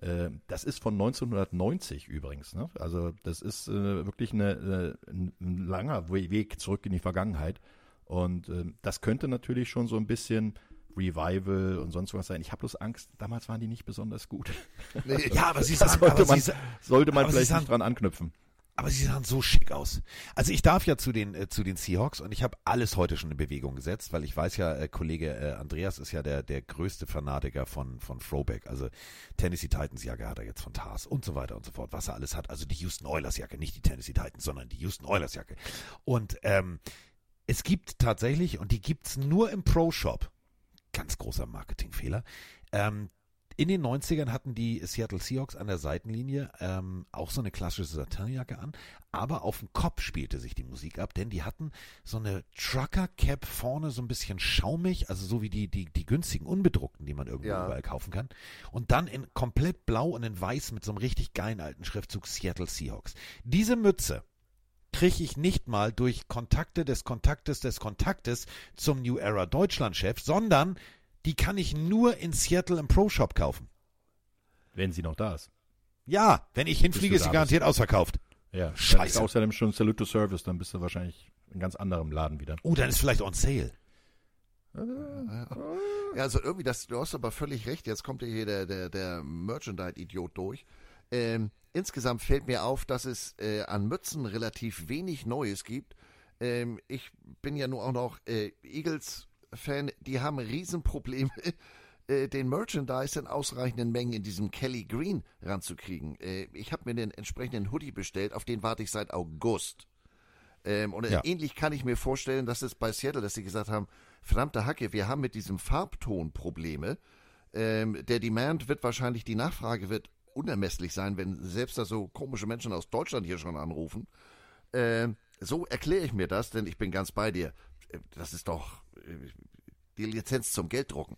äh, das ist von 1990 übrigens. Ne? Also das ist äh, wirklich eine, äh, ein, ein langer We- Weg zurück in die Vergangenheit. Und das könnte natürlich schon so ein bisschen Revival und sonst was sein. Ich habe bloß Angst, damals waren die nicht besonders gut. Nee, Ja, aber sie sahen, sollte man, sie, sollte man vielleicht sahen- dran anknüpfen. aber sie sahen so schick aus. Also ich darf ja zu den äh, zu den Seahawks und ich habe alles heute schon in Bewegung gesetzt, weil ich weiß ja, äh, Kollege äh, Andreas ist ja der der größte Fanatiker von von Throwback, also Tennessee Titans Jacke hat er jetzt von Tars und so weiter und so fort, was er alles hat. Also die Houston Oilers Jacke, nicht die Tennessee Titans, sondern die Houston Oilers Jacke. Und ähm, es gibt tatsächlich und die gibt's nur im Pro Shop. Ganz großer Marketingfehler. Ähm, in den 90ern hatten die Seattle Seahawks an der Seitenlinie ähm, auch so eine klassische Satinjacke an, aber auf dem Kopf spielte sich die Musik ab, denn die hatten so eine Trucker-Cap vorne so ein bisschen schaumig, also so wie die, die, die günstigen unbedruckten, die man irgendwo Ja. überall kaufen kann. Und dann in komplett blau und in weiß mit so einem richtig geilen alten Schriftzug Seattle Seahawks. Diese Mütze kriege ich nicht mal durch Kontakte des Kontaktes des Kontaktes zum New Era Deutschland-Chef, sondern die kann ich nur in Seattle im Pro-Shop kaufen. Wenn sie noch da ist. Ja, wenn ich hinfliege, ist sie garantiert ausverkauft. Ja, Scheiße. Außerdem schon Salute to Service, dann bist du wahrscheinlich in ganz anderem Laden wieder. Oh, dann ist vielleicht on sale. Ja, also irgendwie, das, du hast aber völlig recht. Jetzt kommt ja hier der, der, der Merchandise-Idiot durch. Ähm, insgesamt fällt mir auf, dass es äh, an Mützen relativ wenig Neues gibt. Ähm, ich bin ja nur auch noch äh, Eagles-Fan. Die haben Riesenprobleme, äh, den Merchandise in ausreichenden Mengen in diesem Kelly Green ranzukriegen. Äh, ich habe mir den entsprechenden Hoodie bestellt, auf den warte ich seit August. Ähm, und äh, Ja. ähnlich kann ich mir vorstellen, dass es bei Seattle, dass sie gesagt haben, verdammte Hacke, wir haben mit diesem Farbton Probleme. Ähm, der Demand wird wahrscheinlich, die Nachfrage wird unermesslich sein, wenn selbst da so komische Menschen aus Deutschland hier schon anrufen. Ähm, so erkläre ich mir das, denn ich bin ganz bei dir. Äh, Das ist doch äh, die Lizenz zum Gelddrucken.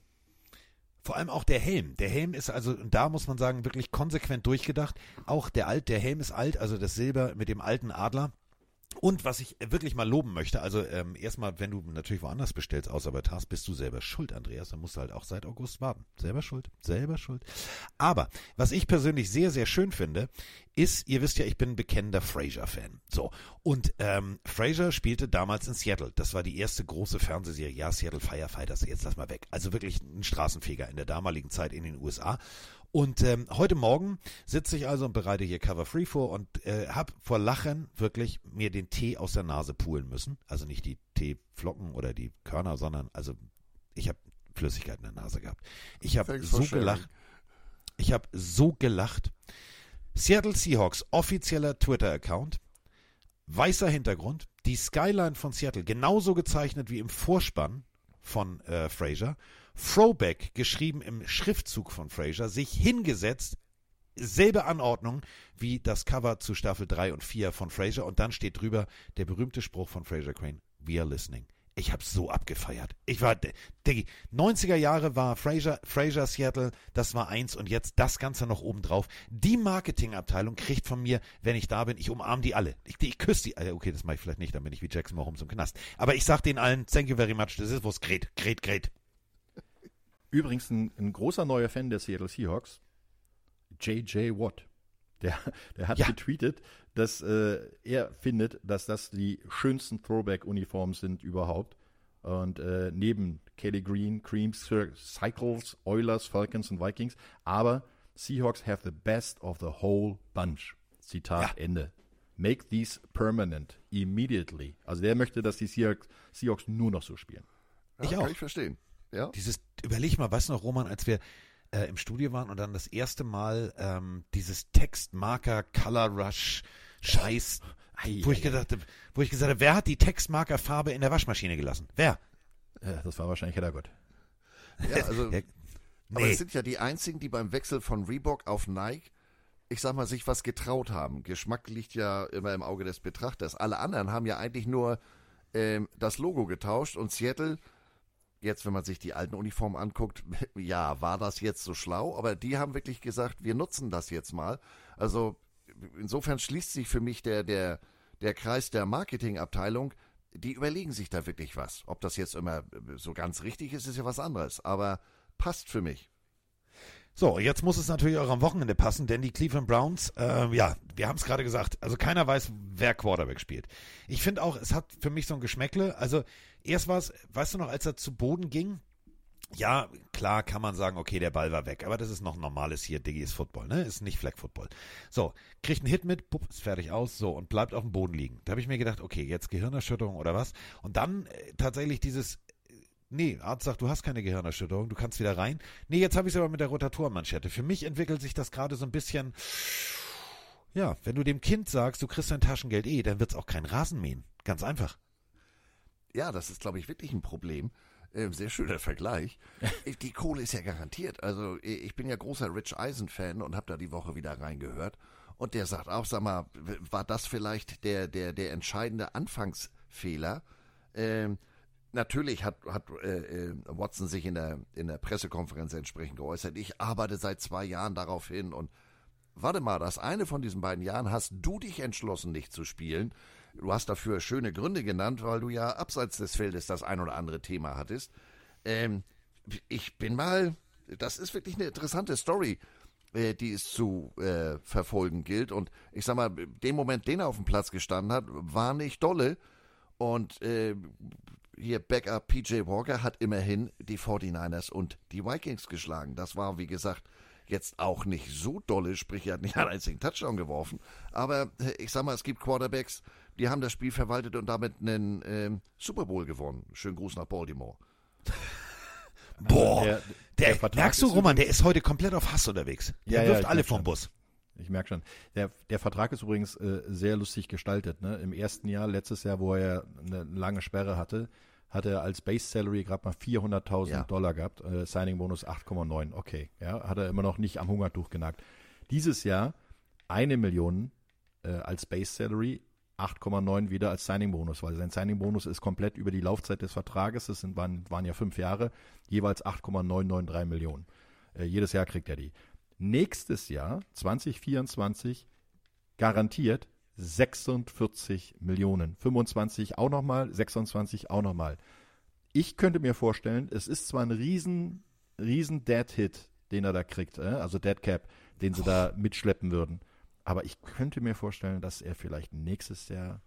Vor allem auch der Helm. Der Helm ist also, da muss man sagen, wirklich konsequent durchgedacht. Auch der alt, der Helm ist alt, also das Silber mit dem alten Adler. Und was ich wirklich mal loben möchte, also ähm, erstmal, wenn du natürlich woanders bestellst, außer bei Tars, bist du selber schuld, Andreas. Dann musst du halt auch seit August warten. Selber schuld, selber schuld. Aber was ich persönlich sehr, sehr schön finde, ist, ihr wisst ja, ich bin ein bekennender Frasier-Fan. So. Und ähm, Frasier spielte damals in Seattle. Das war die erste große Fernsehserie. Ja, Seattle Firefighters, jetzt lass mal weg. Also wirklich ein Straßenfeger in der damaligen Zeit in den USA. Und ähm, heute Morgen sitze ich also und bereite hier Cover Free vor und äh, habe vor Lachen wirklich mir den Tee aus der Nase pulen müssen. Also nicht die Teeflocken oder die Körner, sondern also ich habe Flüssigkeit in der Nase gehabt. Ich habe so gelacht. Ich habe so gelacht. Seattle Seahawks offizieller Twitter-Account, weißer Hintergrund, die Skyline von Seattle genauso gezeichnet wie im Vorspann von äh, Fraser, Throwback geschrieben im Schriftzug von Fraser, sich hingesetzt, selbe Anordnung wie das Cover zu Staffel 3 und 4 von Fraser und dann steht drüber der berühmte Spruch von Fraser Crane, We are listening. Ich habe so abgefeiert. Ich war, Diggi, 90er Jahre war Fraser, Fraser Seattle, das war eins und jetzt das Ganze noch obendrauf. Die Marketingabteilung kriegt von mir, wenn ich da bin, ich umarme die alle. Ich, ich küsse die alle. Okay, das mache ich vielleicht nicht, dann bin ich wie Jackson Mahomes im Knast. Aber ich sag denen allen, thank you very much, das ist was great, great, great. Übrigens ein, ein großer neuer Fan der Seattle Seahawks, J.J. Watt. Der, der hat Ja. getweetet, dass äh, er findet, dass das die schönsten Throwback-Uniformen sind überhaupt. Und äh, neben Kelly Green, Creams, Cycles, Oilers, Falcons und Vikings. Aber Seahawks have the best of the whole bunch. Zitat Ende. Make these permanent immediately. Also der möchte, dass die Seahawks, Seahawks nur noch so spielen. Ja, Ich Kann auch. ich verstehen. Ja. Dieses, überleg mal, weißt du noch, Roman, als wir äh, im Studio waren und dann das erste Mal ähm, dieses Textmarker Color Rush Scheiß, wo ich gedacht, wo ich gesagt habe, wer hat die Textmarkerfarbe in der Waschmaschine gelassen? Wer? Das war wahrscheinlich Heddergott. Ja, also, Ja, aber nee. es sind ja die einzigen, die beim Wechsel von Reebok auf Nike, ich sag mal, sich was getraut haben. Geschmack liegt ja immer im Auge des Betrachters. Alle anderen haben ja eigentlich nur ähm, das Logo getauscht und Seattle, jetzt wenn man sich die alten Uniformen anguckt, ja, war das jetzt so schlau? Aber die haben wirklich gesagt, wir nutzen das jetzt mal. Also insofern schließt sich für mich der, der, der Kreis der Marketingabteilung. Die überlegen sich da wirklich was. Ob das jetzt immer so ganz richtig ist, ist ja was anderes. Aber passt für mich. So, jetzt muss es natürlich auch am Wochenende passen, denn die Cleveland Browns, äh, ja, wir haben es gerade gesagt, also keiner weiß, wer Quarterback spielt. Ich finde auch, es hat für mich so ein Geschmäckle. Also erst war es, weißt du noch, als er zu Boden ging, ja, klar kann man sagen, okay, der Ball war weg, aber das ist noch normales hier, Diggies Football, ne? Ist nicht Flag Football. So, kriegt einen Hit mit, pup, ist fertig aus, so, und bleibt auf dem Boden liegen. Da habe ich mir gedacht, okay, jetzt Gehirnerschütterung oder was? Und dann äh, tatsächlich dieses, nee, Arzt sagt, du hast keine Gehirnerschütterung, du kannst wieder rein. Nee, jetzt habe ich es aber mit der Rotatorenmanschette. Für mich entwickelt sich das gerade so ein bisschen, ja, wenn du dem Kind sagst, du kriegst dein Taschengeld eh, dann wird's auch kein Rasen mähen. Ganz einfach. Ja, das ist, glaube ich, wirklich ein Problem. Ähm, sehr schöner Vergleich. Die Kohle ist ja garantiert. Also ich bin ja großer Rich Eisen-Fan und habe da die Woche wieder reingehört. Und der sagt auch, sag mal, war das vielleicht der, der, der entscheidende Anfangsfehler? Ähm, natürlich hat, hat äh, äh, Watson sich in der, in der Pressekonferenz entsprechend geäußert. Ich arbeite seit zwei Jahren darauf hin und warte mal, das eine von diesen beiden Jahren hast du dich entschlossen, nicht zu spielen. Du hast dafür schöne Gründe genannt, weil du ja abseits des Feldes das ein oder andere Thema hattest. Ähm, ich bin mal, das ist wirklich eine interessante Story, äh, die es zu äh, verfolgen gilt. Und ich sag mal, dem Moment, den er auf dem Platz gestanden hat, war nicht dolle. Und äh, hier Backup PJ Walker hat immerhin die 49ers und die Vikings geschlagen. Das war, wie gesagt, jetzt auch nicht so dolle, sprich, er hat nicht einen einzigen Touchdown geworfen. Aber äh, ich sag mal, es gibt Quarterbacks, die haben das Spiel verwaltet und damit einen ähm, Super Bowl gewonnen. Schönen Gruß nach Baltimore. Boah, der- der, der merkst du, Roman, der ist heute komplett auf Hass unterwegs. Der Ja, ja, wirft ich alle vom. Bus. Ich merke schon. Der, der Vertrag ist übrigens äh, sehr lustig gestaltet. Ne? Im ersten Jahr, letztes Jahr, wo er eine lange Sperre hatte, hat er als Base Salary gerade mal 400.000 Ja. Dollar gehabt. Äh, Signing Bonus 8,9. Okay, ja, hat er immer noch nicht am Hungertuch genagt. Dieses Jahr eine Million äh, als Base Salary, 8,9 wieder als Signing Bonus, weil sein Signing Bonus ist komplett über die Laufzeit des Vertrages. Das sind, waren, waren ja fünf Jahre, jeweils 8,993 Millionen. Äh, jedes Jahr kriegt er die. Nächstes Jahr, 2024, garantiert 46 Millionen. 25 auch nochmal, 26 auch nochmal. Ich könnte mir vorstellen, es ist zwar ein riesen, riesen Dead-Hit, den er da kriegt, äh? also Dead Cap, den sie da mitschleppen würden. Aber ich könnte mir vorstellen, dass er vielleicht nächstes Jahr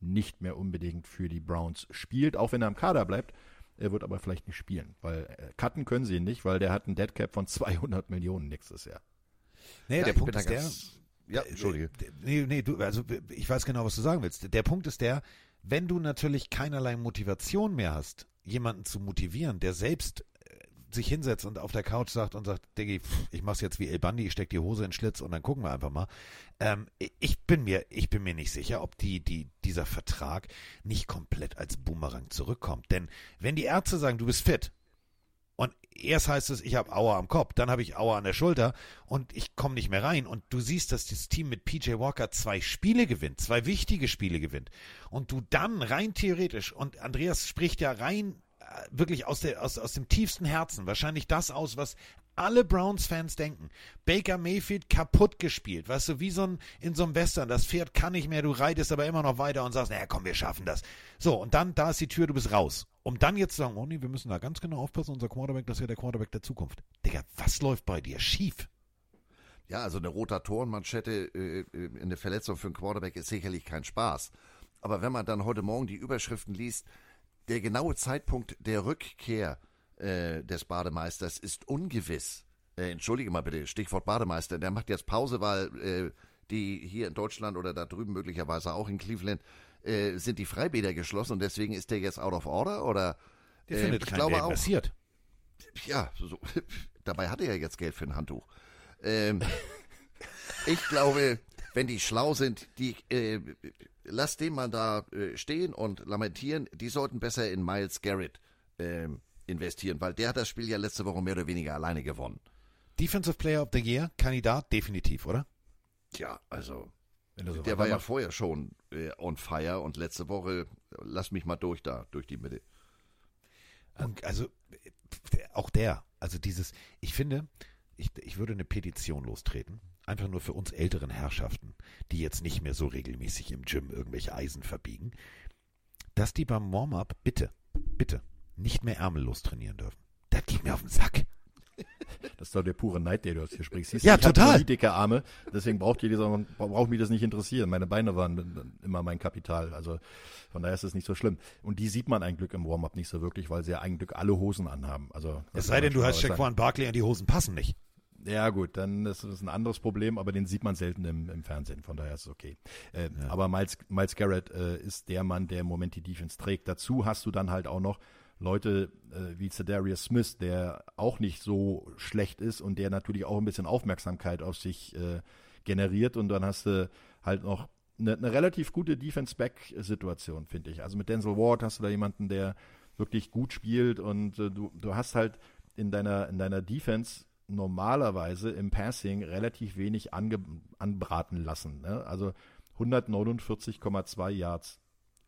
nicht mehr unbedingt für die Browns spielt, auch wenn er im Kader bleibt. Er wird aber vielleicht nicht spielen, weil äh, cutten können sie ihn nicht, weil der hat einen Dead Cap von 200 Millionen nächstes Jahr. Nee, Ja, der ich Punkt ist der. Ja, Entschuldige. D- Nee, nee, du, also ich weiß genau, was du sagen willst. Der Punkt ist der, wenn du natürlich keinerlei Motivation mehr hast, jemanden zu motivieren, der selbst äh, sich hinsetzt und auf der Couch sagt und sagt, Diggi, ich mach's jetzt wie El Bandi, ich steck die Hose in den Schlitz und dann gucken wir einfach mal. Ähm, ich bin mir, ich bin mir nicht sicher, ob die, die, dieser Vertrag nicht komplett als Boomerang zurückkommt. Denn wenn die Ärzte sagen, du bist fit, und erst heißt es, ich habe Aua am Kopf, dann habe ich Aua an der Schulter und ich komme nicht mehr rein. Und du siehst, dass das Team mit PJ Walker zwei Spiele gewinnt, zwei wichtige Spiele gewinnt. Und du dann rein theoretisch, und Andreas spricht ja rein wirklich aus, der, aus, aus dem tiefsten Herzen, wahrscheinlich das aus, was alle Browns-Fans denken. Baker Mayfield kaputt gespielt, weißt du, wie so ein, in so einem Western, das Pferd kann nicht mehr, du reitest aber immer noch weiter und sagst, naja, komm, wir schaffen das. So, und dann, da ist die Tür, du bist raus. Um dann jetzt zu sagen, oh nee, wir müssen da ganz genau aufpassen, unser Quarterback, das ist ja der Quarterback der Zukunft. Digga, was läuft bei dir schief? Ja, also eine Rotatorenmanschette äh, äh, in der Verletzung für einen Quarterback ist sicherlich kein Spaß. Aber wenn man dann heute Morgen die Überschriften liest, der genaue Zeitpunkt der Rückkehr äh, des Bademeisters ist ungewiss. Äh, entschuldige mal bitte, Stichwort Bademeister, der macht jetzt Pause, weil äh, die hier in Deutschland oder da drüben möglicherweise auch in Cleveland äh, sind die Freibäder geschlossen und deswegen ist der jetzt out of order oder Der äh, findet ich kein glaube Geld auch passiert. ja, so, dabei hat er ja jetzt Geld für ein Handtuch. Ähm, ich glaube, wenn die schlau sind, die äh, lass den mal da äh, stehen und lamentieren, die sollten besser in Miles Garrett ähm, investieren, weil der hat das Spiel ja letzte Woche mehr oder weniger alleine gewonnen. Defensive Player of the Year, Kandidat, definitiv, oder? Tja, also so der war ja vorher schon äh, on fire und letzte Woche, lass mich mal durch da, durch die Mitte. Und also äh, auch der, also dieses, ich finde, ich, ich würde eine Petition lostreten, einfach nur für uns älteren Herrschaften, die jetzt nicht mehr so regelmäßig im Gym irgendwelche Eisen verbiegen, dass die beim Warm-up bitte, bitte nicht mehr ärmellos trainieren dürfen. Das geht mir auf den Sack. Das ist doch der pure Neid, der du jetzt hier sprichst. Siehst Ja, du, ich total. die dicke Arme, deswegen braucht ihr dieser, braucht mich das nicht interessieren. Meine Beine waren immer mein Kapital, also von daher ist es nicht so schlimm. Und die sieht man ein Glück im Warm-up nicht so wirklich, weil sie ja ein Glück alle Hosen anhaben. Also das Es sei denn, du hast. Shaquan Barkley und die Hosen passen nicht. Ja gut, dann ist das ein anderes Problem, aber den sieht man selten im, im Fernsehen, von daher ist es okay. Äh, Aber Miles, Miles Garrett äh, ist der Mann, der im Moment die Defense trägt. Dazu hast du dann halt auch noch Leute äh, wie Cedarius Smith, der auch nicht so schlecht ist und der natürlich auch ein bisschen Aufmerksamkeit auf sich äh, generiert und dann hast du halt noch eine, eine relativ gute Defense-Back-Situation, finde ich. Also mit Denzel Ward hast du da jemanden, der wirklich gut spielt und äh, du, du hast halt in deiner, in deiner Defense normalerweise im Passing relativ wenig anbraten lassen. Ne? Also 149,2 Yards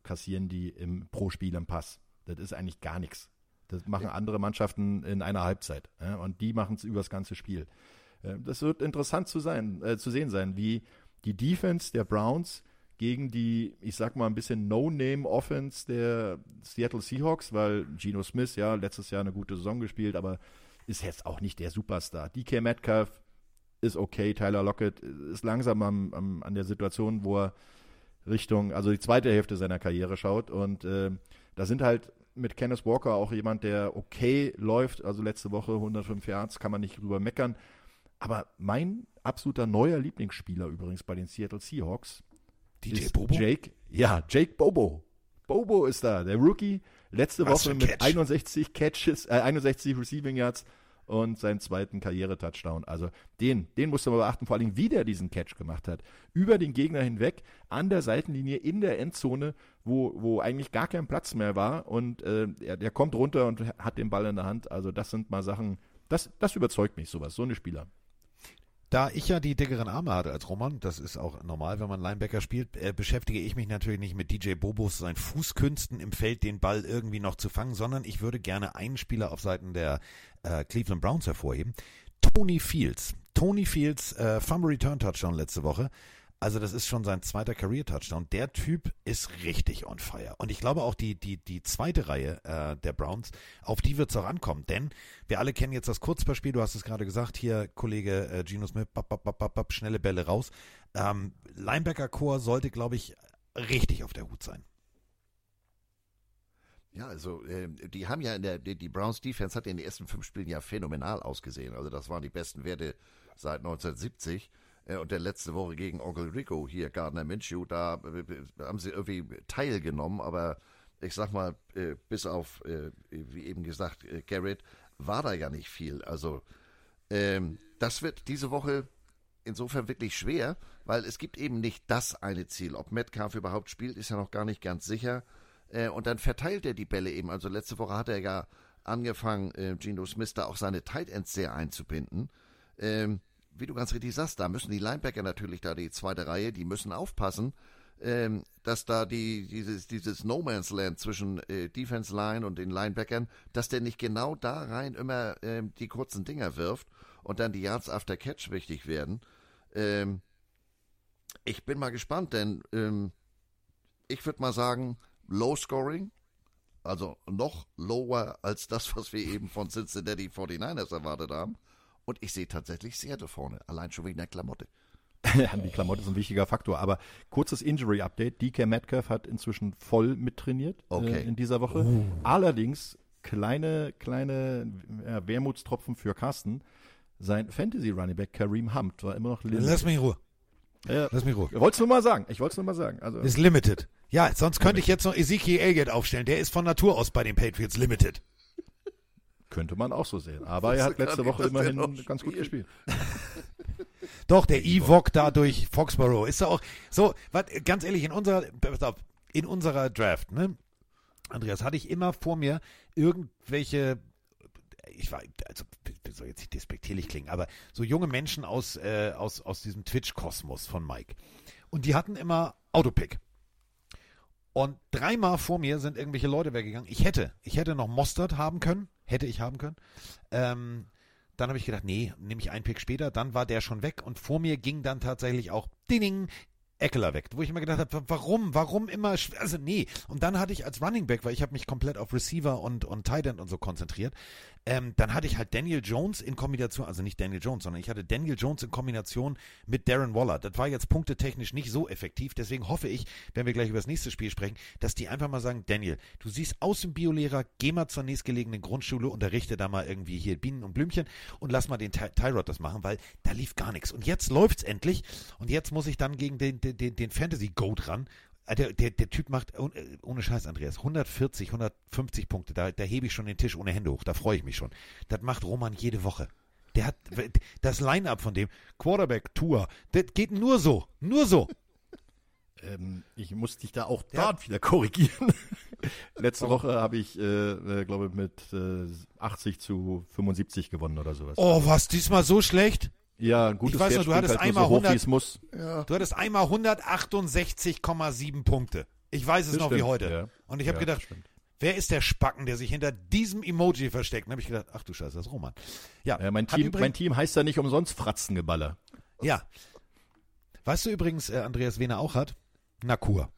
kassieren die im, pro Spiel im Pass. Das ist eigentlich gar nichts. Das machen andere Mannschaften in einer Halbzeit. Ja? Und die machen es über das ganze Spiel. Äh, Das wird interessant zu, sein, äh, zu sehen sein, wie die Defense der Browns gegen die, ich sag mal, ein bisschen No-Name-Offense der Seattle Seahawks, weil Geno Smith, ja, letztes Jahr eine gute Saison gespielt, aber ist jetzt auch nicht der Superstar. DK Metcalf ist okay, Tyler Lockett ist langsam am, am, an der Situation, wo er Richtung, also die zweite Hälfte seiner Karriere schaut und äh, da sind halt mit Kenneth Walker auch jemand, der okay läuft, also letzte Woche 105 Yards, kann man nicht drüber meckern, aber mein absoluter neuer Lieblingsspieler übrigens bei den Seattle Seahawks DJ ist Bobo? Jake, ja, Jake Bobo. Bobo ist da, der Rookie, letzte Was Woche mit Catch. 61 Catches, äh, 61 Receiving Yards und seinen zweiten Karriere-Touchdown. Also den, den musste man beachten, vor allem wie der diesen Catch gemacht hat. Über den Gegner hinweg, an der Seitenlinie, in der Endzone, wo, wo eigentlich gar kein Platz mehr war und äh, er, der kommt runter und hat den Ball in der Hand. Also das sind mal Sachen, das, das überzeugt mich, sowas, so eine Spieler. Da ich ja die dickeren Arme hatte als Roman, das ist auch normal, wenn man Linebacker spielt, äh, beschäftige ich mich natürlich nicht mit DJ Bobos seinen Fußkünsten im Feld, den Ball irgendwie noch zu fangen, sondern ich würde gerne einen Spieler auf Seiten der äh, Cleveland Browns hervorheben. Tony Fields. Tony Fields, äh, Fumble Return Touchdown letzte Woche. Also das ist schon sein zweiter Career-Touchdown. Der Typ ist richtig on fire. Und ich glaube auch die, die, die zweite Reihe äh, der Browns, auf die wird es auch ankommen. Denn wir alle kennen jetzt das Kurzballspiel, du hast es gerade gesagt, hier Kollege äh, Gino Smith, bap, bap, bap, bap, schnelle Bälle raus. Ähm, Linebacker-Core sollte, glaube ich, richtig auf der Hut sein. Ja, also äh, die haben ja in der die, die Browns Defense hat in den ersten fünf Spielen ja phänomenal ausgesehen. Also das waren die besten Werte seit 1970. Äh, und der letzte Woche gegen Onkel Rico hier Gardner Minshew, da äh, haben sie irgendwie teilgenommen, aber ich sag mal, äh, bis auf äh, wie eben gesagt äh, Garrett war da ja nicht viel. Also ähm, das wird diese Woche insofern wirklich schwer, weil es gibt eben nicht das eine Ziel. Ob Metcalf überhaupt spielt, ist ja noch gar nicht ganz sicher. Äh, und dann verteilt er die Bälle eben. Also letzte Woche hat er ja angefangen, äh, Geno Smith da auch seine Tight Ends sehr einzubinden. Ähm, wie du ganz richtig sagst, da müssen die Linebacker natürlich da die zweite Reihe, die müssen aufpassen, ähm, dass da die, dieses, dieses No Man's Land zwischen äh, Defense Line und den Linebackern, dass der nicht genau da rein immer ähm, die kurzen Dinger wirft und dann die Yards after Catch wichtig werden. Ähm, ich bin mal gespannt, denn ähm, ich würde mal sagen, Low Scoring, also noch lower als das, was wir eben von Cincinnati 49ers erwartet haben. Und ich sehe tatsächlich Seattle vorne, allein schon wegen der Klamotte. Ja, die Klamotte ist ein wichtiger Faktor. Aber kurzes Injury-Update. DK Metcalf hat inzwischen voll mittrainiert Okay. äh, in dieser Woche. Allerdings kleine, kleine ja, Wermutstropfen für Carsten. Sein Fantasy-Runningback Kareem Hunt war immer noch limited. Lass mich in Ruhe. Ja, Lass mich in Ruhe. ich wollte es nur mal sagen. Ich wollte es nur mal sagen. Also, Ist limited. Ja, sonst könnte ich jetzt noch Ezekiel Elliott aufstellen. Der ist von Natur aus bei den Patriots limited. Könnte man auch so sehen. Aber er hat letzte Woche immerhin noch ganz gut spielt. gespielt. Doch, der Ewok da durch Foxborough ist ja auch so, wat, ganz ehrlich, in unserer, pass auf, in unserer Draft, ne? Andreas, hatte ich immer vor mir irgendwelche, ich war, also das soll jetzt nicht despektierlich klingen, aber so junge Menschen aus, äh, aus, aus diesem Twitch-Kosmos von Mike. Und die hatten immer Autopick. Und dreimal vor mir sind irgendwelche Leute weggegangen. Ich hätte, ich hätte noch Mostert haben können, hätte ich haben können. Ähm, dann habe ich gedacht, nee, nehme ich einen Pick später. Dann war der schon weg und vor mir ging dann tatsächlich auch Ding, Eckler weg, wo ich immer gedacht habe, warum, warum immer, also nee. Und dann hatte ich als Running Back, weil ich habe mich komplett auf Receiver und, und Tight End und so konzentriert, ähm, dann hatte ich halt Daniel Jones in Kombination, also nicht Daniel Jones, sondern ich hatte Daniel Jones in Kombination mit Darren Waller. Das war jetzt punktetechnisch nicht so effektiv, deswegen hoffe ich, wenn wir gleich über das nächste Spiel sprechen, dass die einfach mal sagen, Daniel, du siehst aus dem Biolehrer, geh mal zur nächstgelegenen Grundschule, unterrichte da mal irgendwie hier Bienen und Blümchen und lass mal den Ty Tyrod das machen, weil da lief gar nichts. Und jetzt läuft's endlich und jetzt muss ich dann gegen den, den, den, den Fantasy-Goat ran. Äh, Der, der, der Typ macht, oh- äh, ohne Scheiß, Andreas, 140, 150 Punkte. Da, da hebe ich schon den Tisch ohne Hände hoch. Da freue ich mich schon. Das macht Roman jede Woche. Der hat das Line-Up von dem Quarterback Tour. Das geht nur so. Nur so. Ähm, ich muss dich da auch Ja. dort wieder korrigieren. Letzte Woche habe ich, äh, äh, glaube mit äh, 80 zu 75 gewonnen oder sowas. Oh, was diesmal so schlecht? Ja, ein gutes Ich weiß noch, Pferd du springt hattest halt einmal nur so hoch, 100 wie es muss. Du hattest einmal 168,7 Punkte. Ich weiß es Das noch wie stimmt, heute. ja. Und ich habe Ja, gedacht, wer ist der Spacken, der sich hinter diesem Emoji versteckt? Dann habe ich gedacht, ach du Scheiße, das ist Roman. Ja, Ja, mein, Team, übrigens- mein Team heißt ja nicht umsonst Fratzengeballer. Ja. Weißt du übrigens, äh, Andreas, wen er auch hat? Nakur.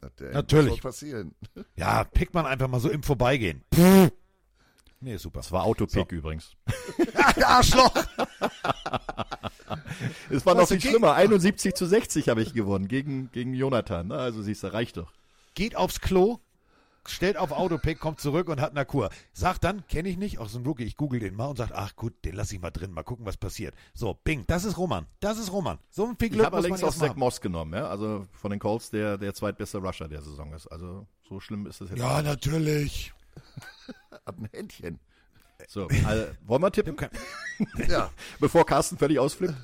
Na, Natürlich. Was soll passieren? Ja, pickt man einfach mal so im Vorbeigehen. Nee, super. Das war Autopick übrigens. Arschloch! Es war noch viel schlimmer. 71 zu 60 habe ich gewonnen gegen, gegen Jonathan. Na, Also siehst du, reicht doch. Geht aufs Klo, stellt auf Autopick, kommt zurück und hat Nakur. Sagt dann, kenne ich nicht, auch so ein Rookie, ich google den mal und sagt, ach gut, den lasse ich mal drin, mal gucken, was passiert. So, bing, das ist Roman. Das ist Roman. So viel Ich Glück habe muss man allerdings auch Zach. Moss genommen, ja. Also von den Colts der, der zweitbeste Rusher der Saison ist. Also so schlimm ist es jetzt. Ja, natürlich. Ab ein Händchen. So, also, wollen wir tippen? Ja, Bevor Carsten völlig ausflippt?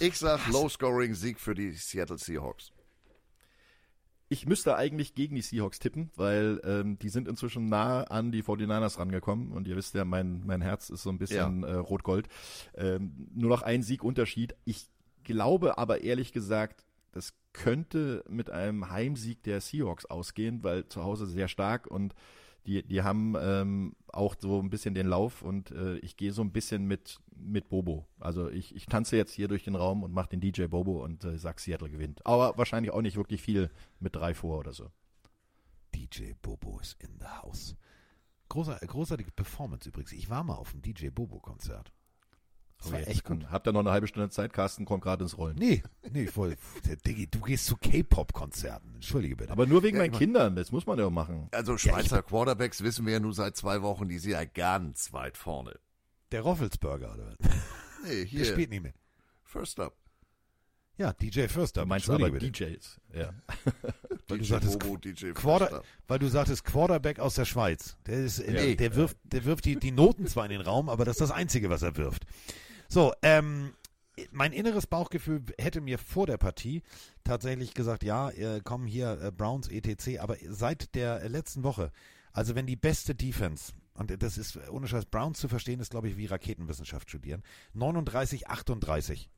ich sag Low-Scoring-Sieg für die Seattle Seahawks. Ich müsste eigentlich gegen die Seahawks tippen, weil ähm, die sind inzwischen nah an die 49ers rangekommen und ihr wisst ja, mein, mein Herz ist so ein bisschen äh, rot-gold. Ähm, nur noch ein Sieg-Unterschied. Ich glaube aber ehrlich gesagt, das könnte mit einem Heimsieg der Seahawks ausgehen, weil zu Hause sehr stark und die, die haben ähm, auch so ein bisschen den Lauf und äh, ich gehe so ein bisschen mit, mit Bobo. Also ich, ich tanze jetzt hier durch den Raum und mache den DJ Bobo und äh, sag Seattle gewinnt. Aber wahrscheinlich auch nicht wirklich viel mit drei vor oder so. DJ Bobo ist in the house. Großer, großartige Performance übrigens. Ich war mal auf dem DJ Bobo Konzert. Das war jetzt echt gut. Habt ihr noch eine halbe Stunde Zeit? Carsten kommt gerade ins Rollen. Nee, nee, voll. Diggi, du gehst zu K-Pop-Konzerten. Entschuldige bitte. Aber nur wegen Ja, meinen Kindern, das muss man ja auch machen. Also Schweizer Quarterbacks wissen wir ja nur seit zwei Wochen, die sind ja ganz weit vorne. der Roffelsburger, oder was? Nee, Der hier, spielt nicht mehr. First Up. Ja, DJ Förster. Du meinst Entschuldige aber bitte. DJs. Ja. Weil du DJ sagtest, Bobo, DJ First Quarter, Up. weil du sagtest Quarterback aus der Schweiz. Der, ist, Nee. der wirft, der wirft die, die Noten zwar in den Raum, aber das ist das Einzige, was er wirft. So, ähm, mein inneres Bauchgefühl hätte mir vor der Partie tatsächlich gesagt, ja, äh, kommen hier äh, Browns etc. Aber seit der letzten Woche, also wenn die beste Defense und das ist äh, ohne Scheiß Browns zu verstehen, ist glaube ich wie Raketenwissenschaft studieren. 39, 38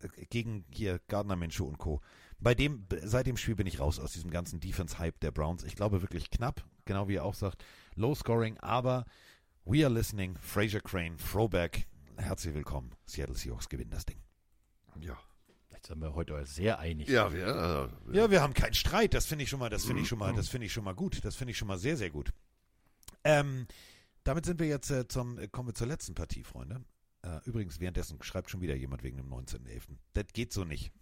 äh, gegen hier Gardner Minshew und Co. Bei dem, seit dem Spiel bin ich raus aus diesem ganzen Defense-Hype der Browns. Ich glaube wirklich knapp, genau wie er auch sagt, Low Scoring, aber we are listening. Fraser Crane, Throwback. Herzlich willkommen. Seattle Seahawks gewinnen das Ding. Ja. Jetzt sind wir heute sehr einig. Ja, wir, äh, Ja, wir haben keinen Streit. Das finde ich schon mal, das finde ich schon mal, das finde ich schon mal gut. Das finde ich schon mal sehr, sehr gut. Ähm, damit sind wir jetzt äh, zum, äh, kommen wir zur letzten Partie, Freunde. Äh, übrigens, währenddessen schreibt schon wieder jemand wegen dem 19.11. Das geht so nicht.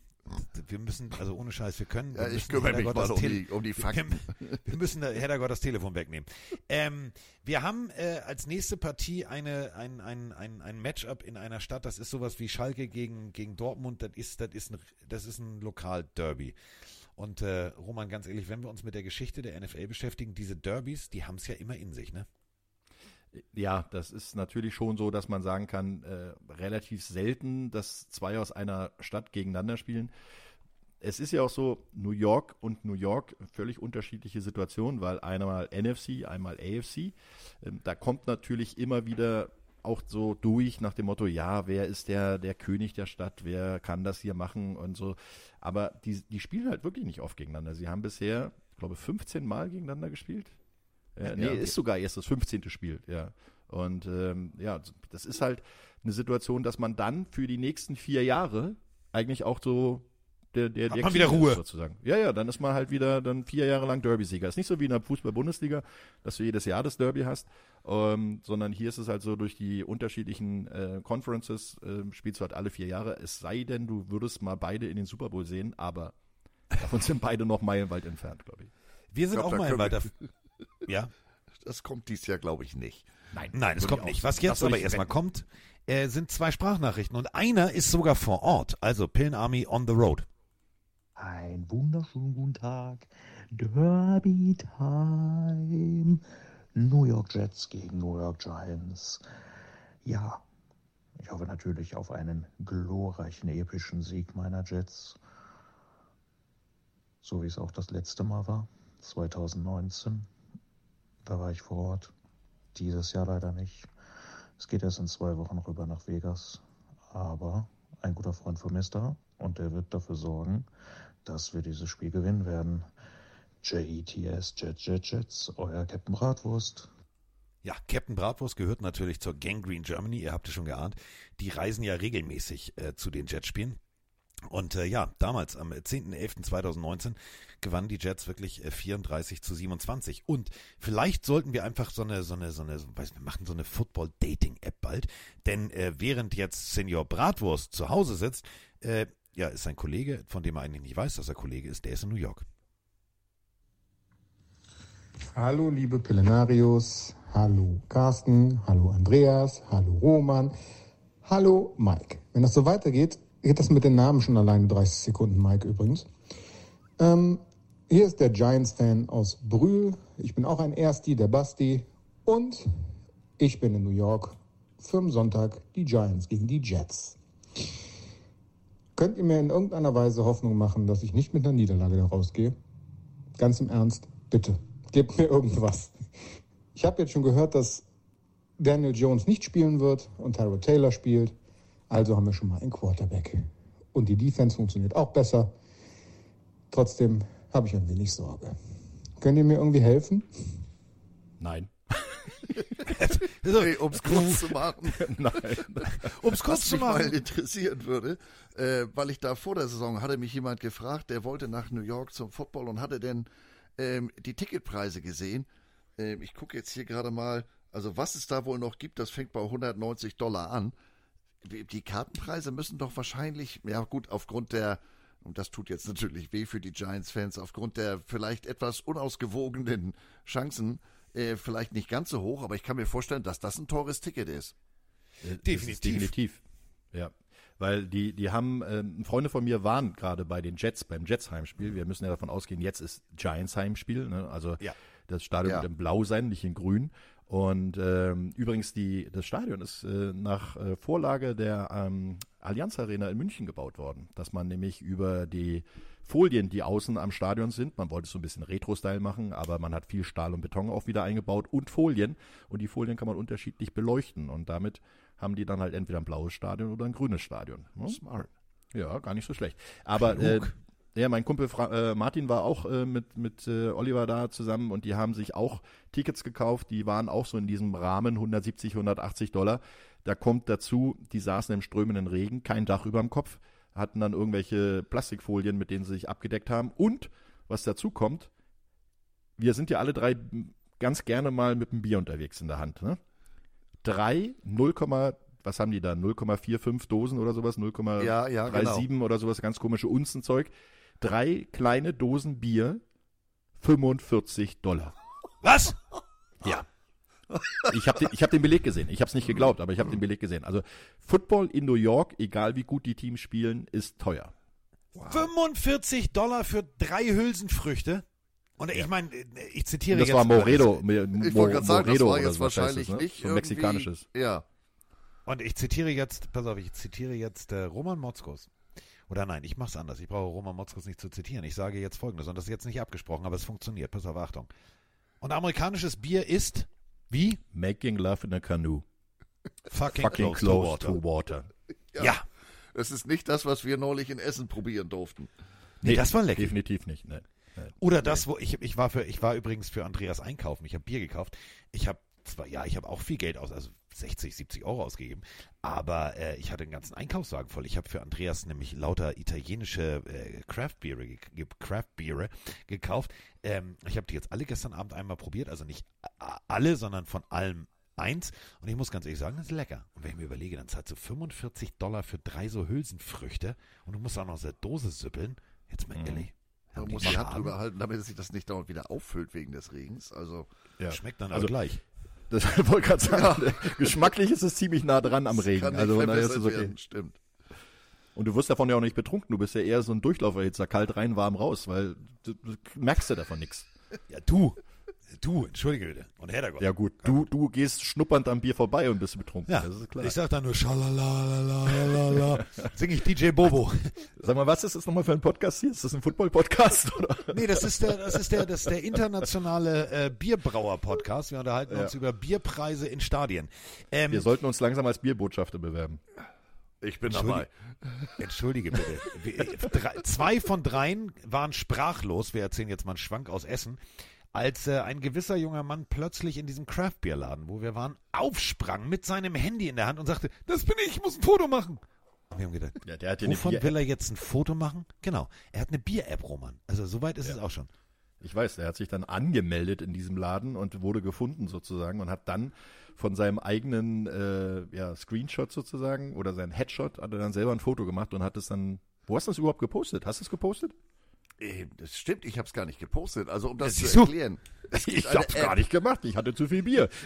Wir müssen, also ohne Scheiß, wir können. ja, wir ich müssen kümmere mich mal um die, um die wir, Fakten. wir müssen da, Herrgott das Telefon wegnehmen. Ähm, wir haben äh, als nächste Partie eine, ein, ein, ein, ein Matchup in einer Stadt, das ist sowas wie Schalke gegen, gegen Dortmund, das ist, das ist ein, das ist ein Lokalderby. Und äh, Roman, ganz ehrlich, wenn wir uns mit der Geschichte der NFL beschäftigen, diese Derbys, die haben es ja immer in sich, ne? Ja, das ist natürlich schon so, dass man sagen kann, äh, relativ selten, dass zwei aus einer Stadt gegeneinander spielen. es ist ja auch so, New York und New York, völlig unterschiedliche Situationen, weil einmal NFC, einmal AFC. Ähm, da kommt natürlich immer wieder auch so durch nach dem Motto, ja, wer ist der, der König der Stadt, wer kann das hier machen und so. Aber die, die spielen halt wirklich nicht oft gegeneinander. Sie haben bisher, ich glaube, 15 Mal gegeneinander gespielt. Äh, nee, Ja. ist sogar erst das 15. Spiel, ja. Und ähm, ja, das ist halt eine Situation, dass man dann für die nächsten vier Jahre eigentlich auch so der, der, Hat der man wieder Ruhe. ist, sozusagen. Ja, ja, dann ist man halt wieder dann vier Jahre lang Derby-Sieger. Ist nicht so wie in der Fußball-Bundesliga, dass du jedes Jahr das Derby hast, ähm, sondern hier ist es halt so durch die unterschiedlichen äh, Conferences ähm, spielst du halt alle vier Jahre. Es sei denn, du würdest mal beide in den Super Bowl sehen, aber davon sind beide noch meilenweit entfernt, glaube ich. Wir sind glaub, auch da Ja? Das kommt dies Jahr, glaube ich, nicht. Nein, Nein, es kommt ich nicht. Was das jetzt aber erstmal kommt, äh, sind zwei Sprachnachrichten und einer ist sogar vor Ort. Also Pillen Army on the road. Ein wunderschönen guten Tag. Derby Time. New York Jets gegen New York Giants. Ja, ich hoffe natürlich auf einen glorreichen, epischen Sieg meiner Jets. So wie es auch das letzte Mal war, 2019. Da war ich vor Ort. Dieses Jahr leider nicht. Es geht erst in zwei Wochen rüber nach Vegas. Aber ein guter Freund von mir ist da und der wird dafür sorgen, dass wir dieses Spiel gewinnen werden. JETS, Jet, Jet, Jets, euer Captain Bratwurst. Ja, Captain Bratwurst gehört natürlich zur Gangrene Germany, ihr habt es schon geahnt. Die reisen ja regelmäßig äh, zu den Jetspielen. Und äh, ja, damals am 10.11.2019 gewannen die Jets wirklich äh, 34 zu 27. Und vielleicht sollten wir einfach so eine, so eine, so eine, so, weiß, wir machen so eine Football-Dating-App bald. Denn äh, während jetzt Senior Bratwurst zu Hause sitzt, äh, ja, ist ein Kollege, von dem er eigentlich nicht weiß, dass er Kollege ist, der ist in New York. Hallo liebe Pillenarios, hallo Carsten, hallo Andreas, hallo Roman, hallo Mike. Wenn das so weitergeht, geht das mit den Namen schon alleine 30 Sekunden, Mike übrigens. Ähm, hier ist der Giants-Fan aus Brühl. Ich bin auch ein Ersti, der Basti. Und ich bin in New York für am Sonntag die Giants gegen die Jets. Könnt ihr mir in irgendeiner Weise Hoffnung machen, dass ich nicht mit einer Niederlage da rausgehe? Ganz im Ernst, bitte, gebt mir irgendwas. Ich habe jetzt schon gehört, dass Daniel Jones nicht spielen wird und Tyrod Taylor spielt. Also haben wir schon mal einen Quarterback. Und die Defense funktioniert auch besser. Trotzdem habe ich ein wenig Sorge. Könnt ihr mir irgendwie helfen? Nein. Hey, um es kurz zu machen, Nein. Um es kurz was zu mich mal machen. interessieren würde, äh, weil ich da vor der Saison hatte mich jemand gefragt, der wollte nach New York zum Football und hatte denn ähm, die Ticketpreise gesehen. Ähm, ich gucke jetzt hier gerade mal, also was es da wohl noch gibt, das fängt bei 190 Dollar an. Die Kartenpreise müssen doch wahrscheinlich, ja gut, aufgrund der, und das tut jetzt natürlich weh für die Giants-Fans, aufgrund der vielleicht etwas unausgewogenen Chancen, äh, vielleicht nicht ganz so hoch, aber ich kann mir vorstellen, dass das ein teures Ticket ist. Äh, Definitiv. ist definitiv. Ja. Weil die, die haben, ähm, Freunde von mir waren gerade bei den Jets, beim Jets Heimspiel. Wir müssen ja davon ausgehen, jetzt ist Giants Heimspiel. Ne? Also Ja. das Stadion Ja. wird in Blau sein, nicht in Grün. Und ähm, übrigens, die, das Stadion ist äh, nach äh, Vorlage der ähm, Allianz Arena in München gebaut worden. Dass man nämlich über die Folien, die außen am Stadion sind, man wollte es so ein bisschen Retro-Style machen, aber man hat viel Stahl und Beton auch wieder eingebaut und Folien. Und die Folien kann man unterschiedlich beleuchten. Und damit haben die dann halt entweder ein blaues Stadion oder ein grünes Stadion. Ne? Smart. Ja, gar nicht so schlecht. Aber äh, ja, mein Kumpel Fra äh, Martin war auch äh, mit, mit äh, Oliver da zusammen und die haben sich auch Tickets gekauft, die waren auch so in diesem Rahmen 170, 180 Dollar. Da kommt dazu, die saßen im strömenden Regen, kein Dach über dem Kopf, hatten dann irgendwelche Plastikfolien, mit denen sie sich abgedeckt haben. Und was dazu kommt, wir sind ja alle drei ganz gerne mal mit einem Bier unterwegs in der Hand. Ne? Drei 0, was haben die da? 0,45 Dosen oder sowas? 0,37 Ja, ja, genau. oder sowas, ganz komische Unzenzeug. Drei kleine Dosen Bier, 45 Dollar. Was? Ja. Ich habe den, ich hab den Beleg gesehen. Ich habe es nicht geglaubt, aber ich habe den Beleg gesehen. Also Football in New York, egal wie gut die Teams spielen, ist teuer. 45 Dollar für drei Hülsenfrüchte? Und ich meine, ich zitiere das jetzt. war Moredo. Ich wollte gerade sagen, das Moredo war oder jetzt heißt wahrscheinlich das, ne? nicht So mexikanisches. Ja. Und ich zitiere jetzt, pass auf, ich zitiere jetzt äh, Roman Motzkos. Oder nein, ich mach's anders. Ich brauche Roman Motzkos nicht zu zitieren. Ich sage jetzt folgendes, und das ist jetzt nicht abgesprochen, aber es funktioniert. Pass auf, Achtung. Und amerikanisches Bier ist wie? Making love in a canoe. Fucking, Fucking close, close to water. to water. Ja. Es ist nicht das, was wir neulich in Essen probieren durften. Nee, das war lecker. Definitiv nicht. Ne. Ne. Oder das, wo ich, ich war für, ich war übrigens für Andreas einkaufen. Ich habe Bier gekauft. Ich habe zwar, ja, ich habe auch viel Geld aus, also 60, 70 Euro ausgegeben, aber äh, ich hatte einen ganzen Einkaufswagen voll. Ich habe für Andreas nämlich lauter italienische äh, Craft-Biere ge Craft gekauft. Ähm, ich habe die jetzt alle gestern Abend einmal probiert, also nicht alle, sondern von allem eins. Und ich muss ganz ehrlich sagen, das ist lecker. Und wenn ich mir überlege, dann zahlst du 45 Dollar für drei so Hülsenfrüchte und du musst auch noch aus der Dose süppeln. Jetzt mal ehrlich. Man Haben muss die Hand drüber halten, damit sich das nicht dauernd wieder auffüllt wegen des Regens. Also Ja. Schmeckt dann Also gleich. Das wollte gerade sagen. Geschmacklich ist es ziemlich nah dran am Regen. kann nicht Also von daher ist es okay. werden, stimmt. Und du wirst davon ja auch nicht betrunken. Du bist ja eher so ein Durchlauferhitzer, kalt rein, warm raus, weil du, du merkst ja davon nichts. Ja, du. Du, entschuldige bitte. Und Herrgott. Ja gut, du, du gehst schnuppernd am Bier vorbei und bist betrunken. Ja, das ist klar. ich sag dann nur Schalalalala. Sing ich DJ Bobo. Sag mal, was ist das nochmal für ein Podcast hier? Ist das ein Football-Podcast? Nee, das ist der, das ist der, das ist der internationale äh, Bierbrauer-Podcast. Wir unterhalten Ja. uns über Bierpreise in Stadien. Ähm, Wir sollten uns langsam als Bierbotschafter bewerben. Ich bin Entschuldige- dabei. Entschuldige bitte. Drei, zwei von dreien waren sprachlos. Wir erzählen jetzt mal einen Schwank aus Essen. Als äh, ein gewisser junger Mann plötzlich in diesem Craft-Bier-Laden, wo wir waren, aufsprang mit seinem Handy in der Hand und sagte, das bin ich, ich muss ein Foto machen. Und wir haben gedacht, Ja, wovon will er jetzt ein Foto machen? Genau, er hat eine Bier-App, Roman. Also soweit ist Ja. es auch schon. Ich weiß, er hat sich dann angemeldet in diesem Laden und wurde gefunden sozusagen und hat dann von seinem eigenen äh, ja, Screenshot sozusagen oder sein Headshot hat er dann selber ein Foto gemacht und hat es dann. Wo hast du das überhaupt gepostet? Hast du es gepostet? Das stimmt, ich habe es gar nicht gepostet. Also um das siehst zu erklären. Es gibt Ich hab's App. gar nicht gemacht. Ich hatte zu viel Bier.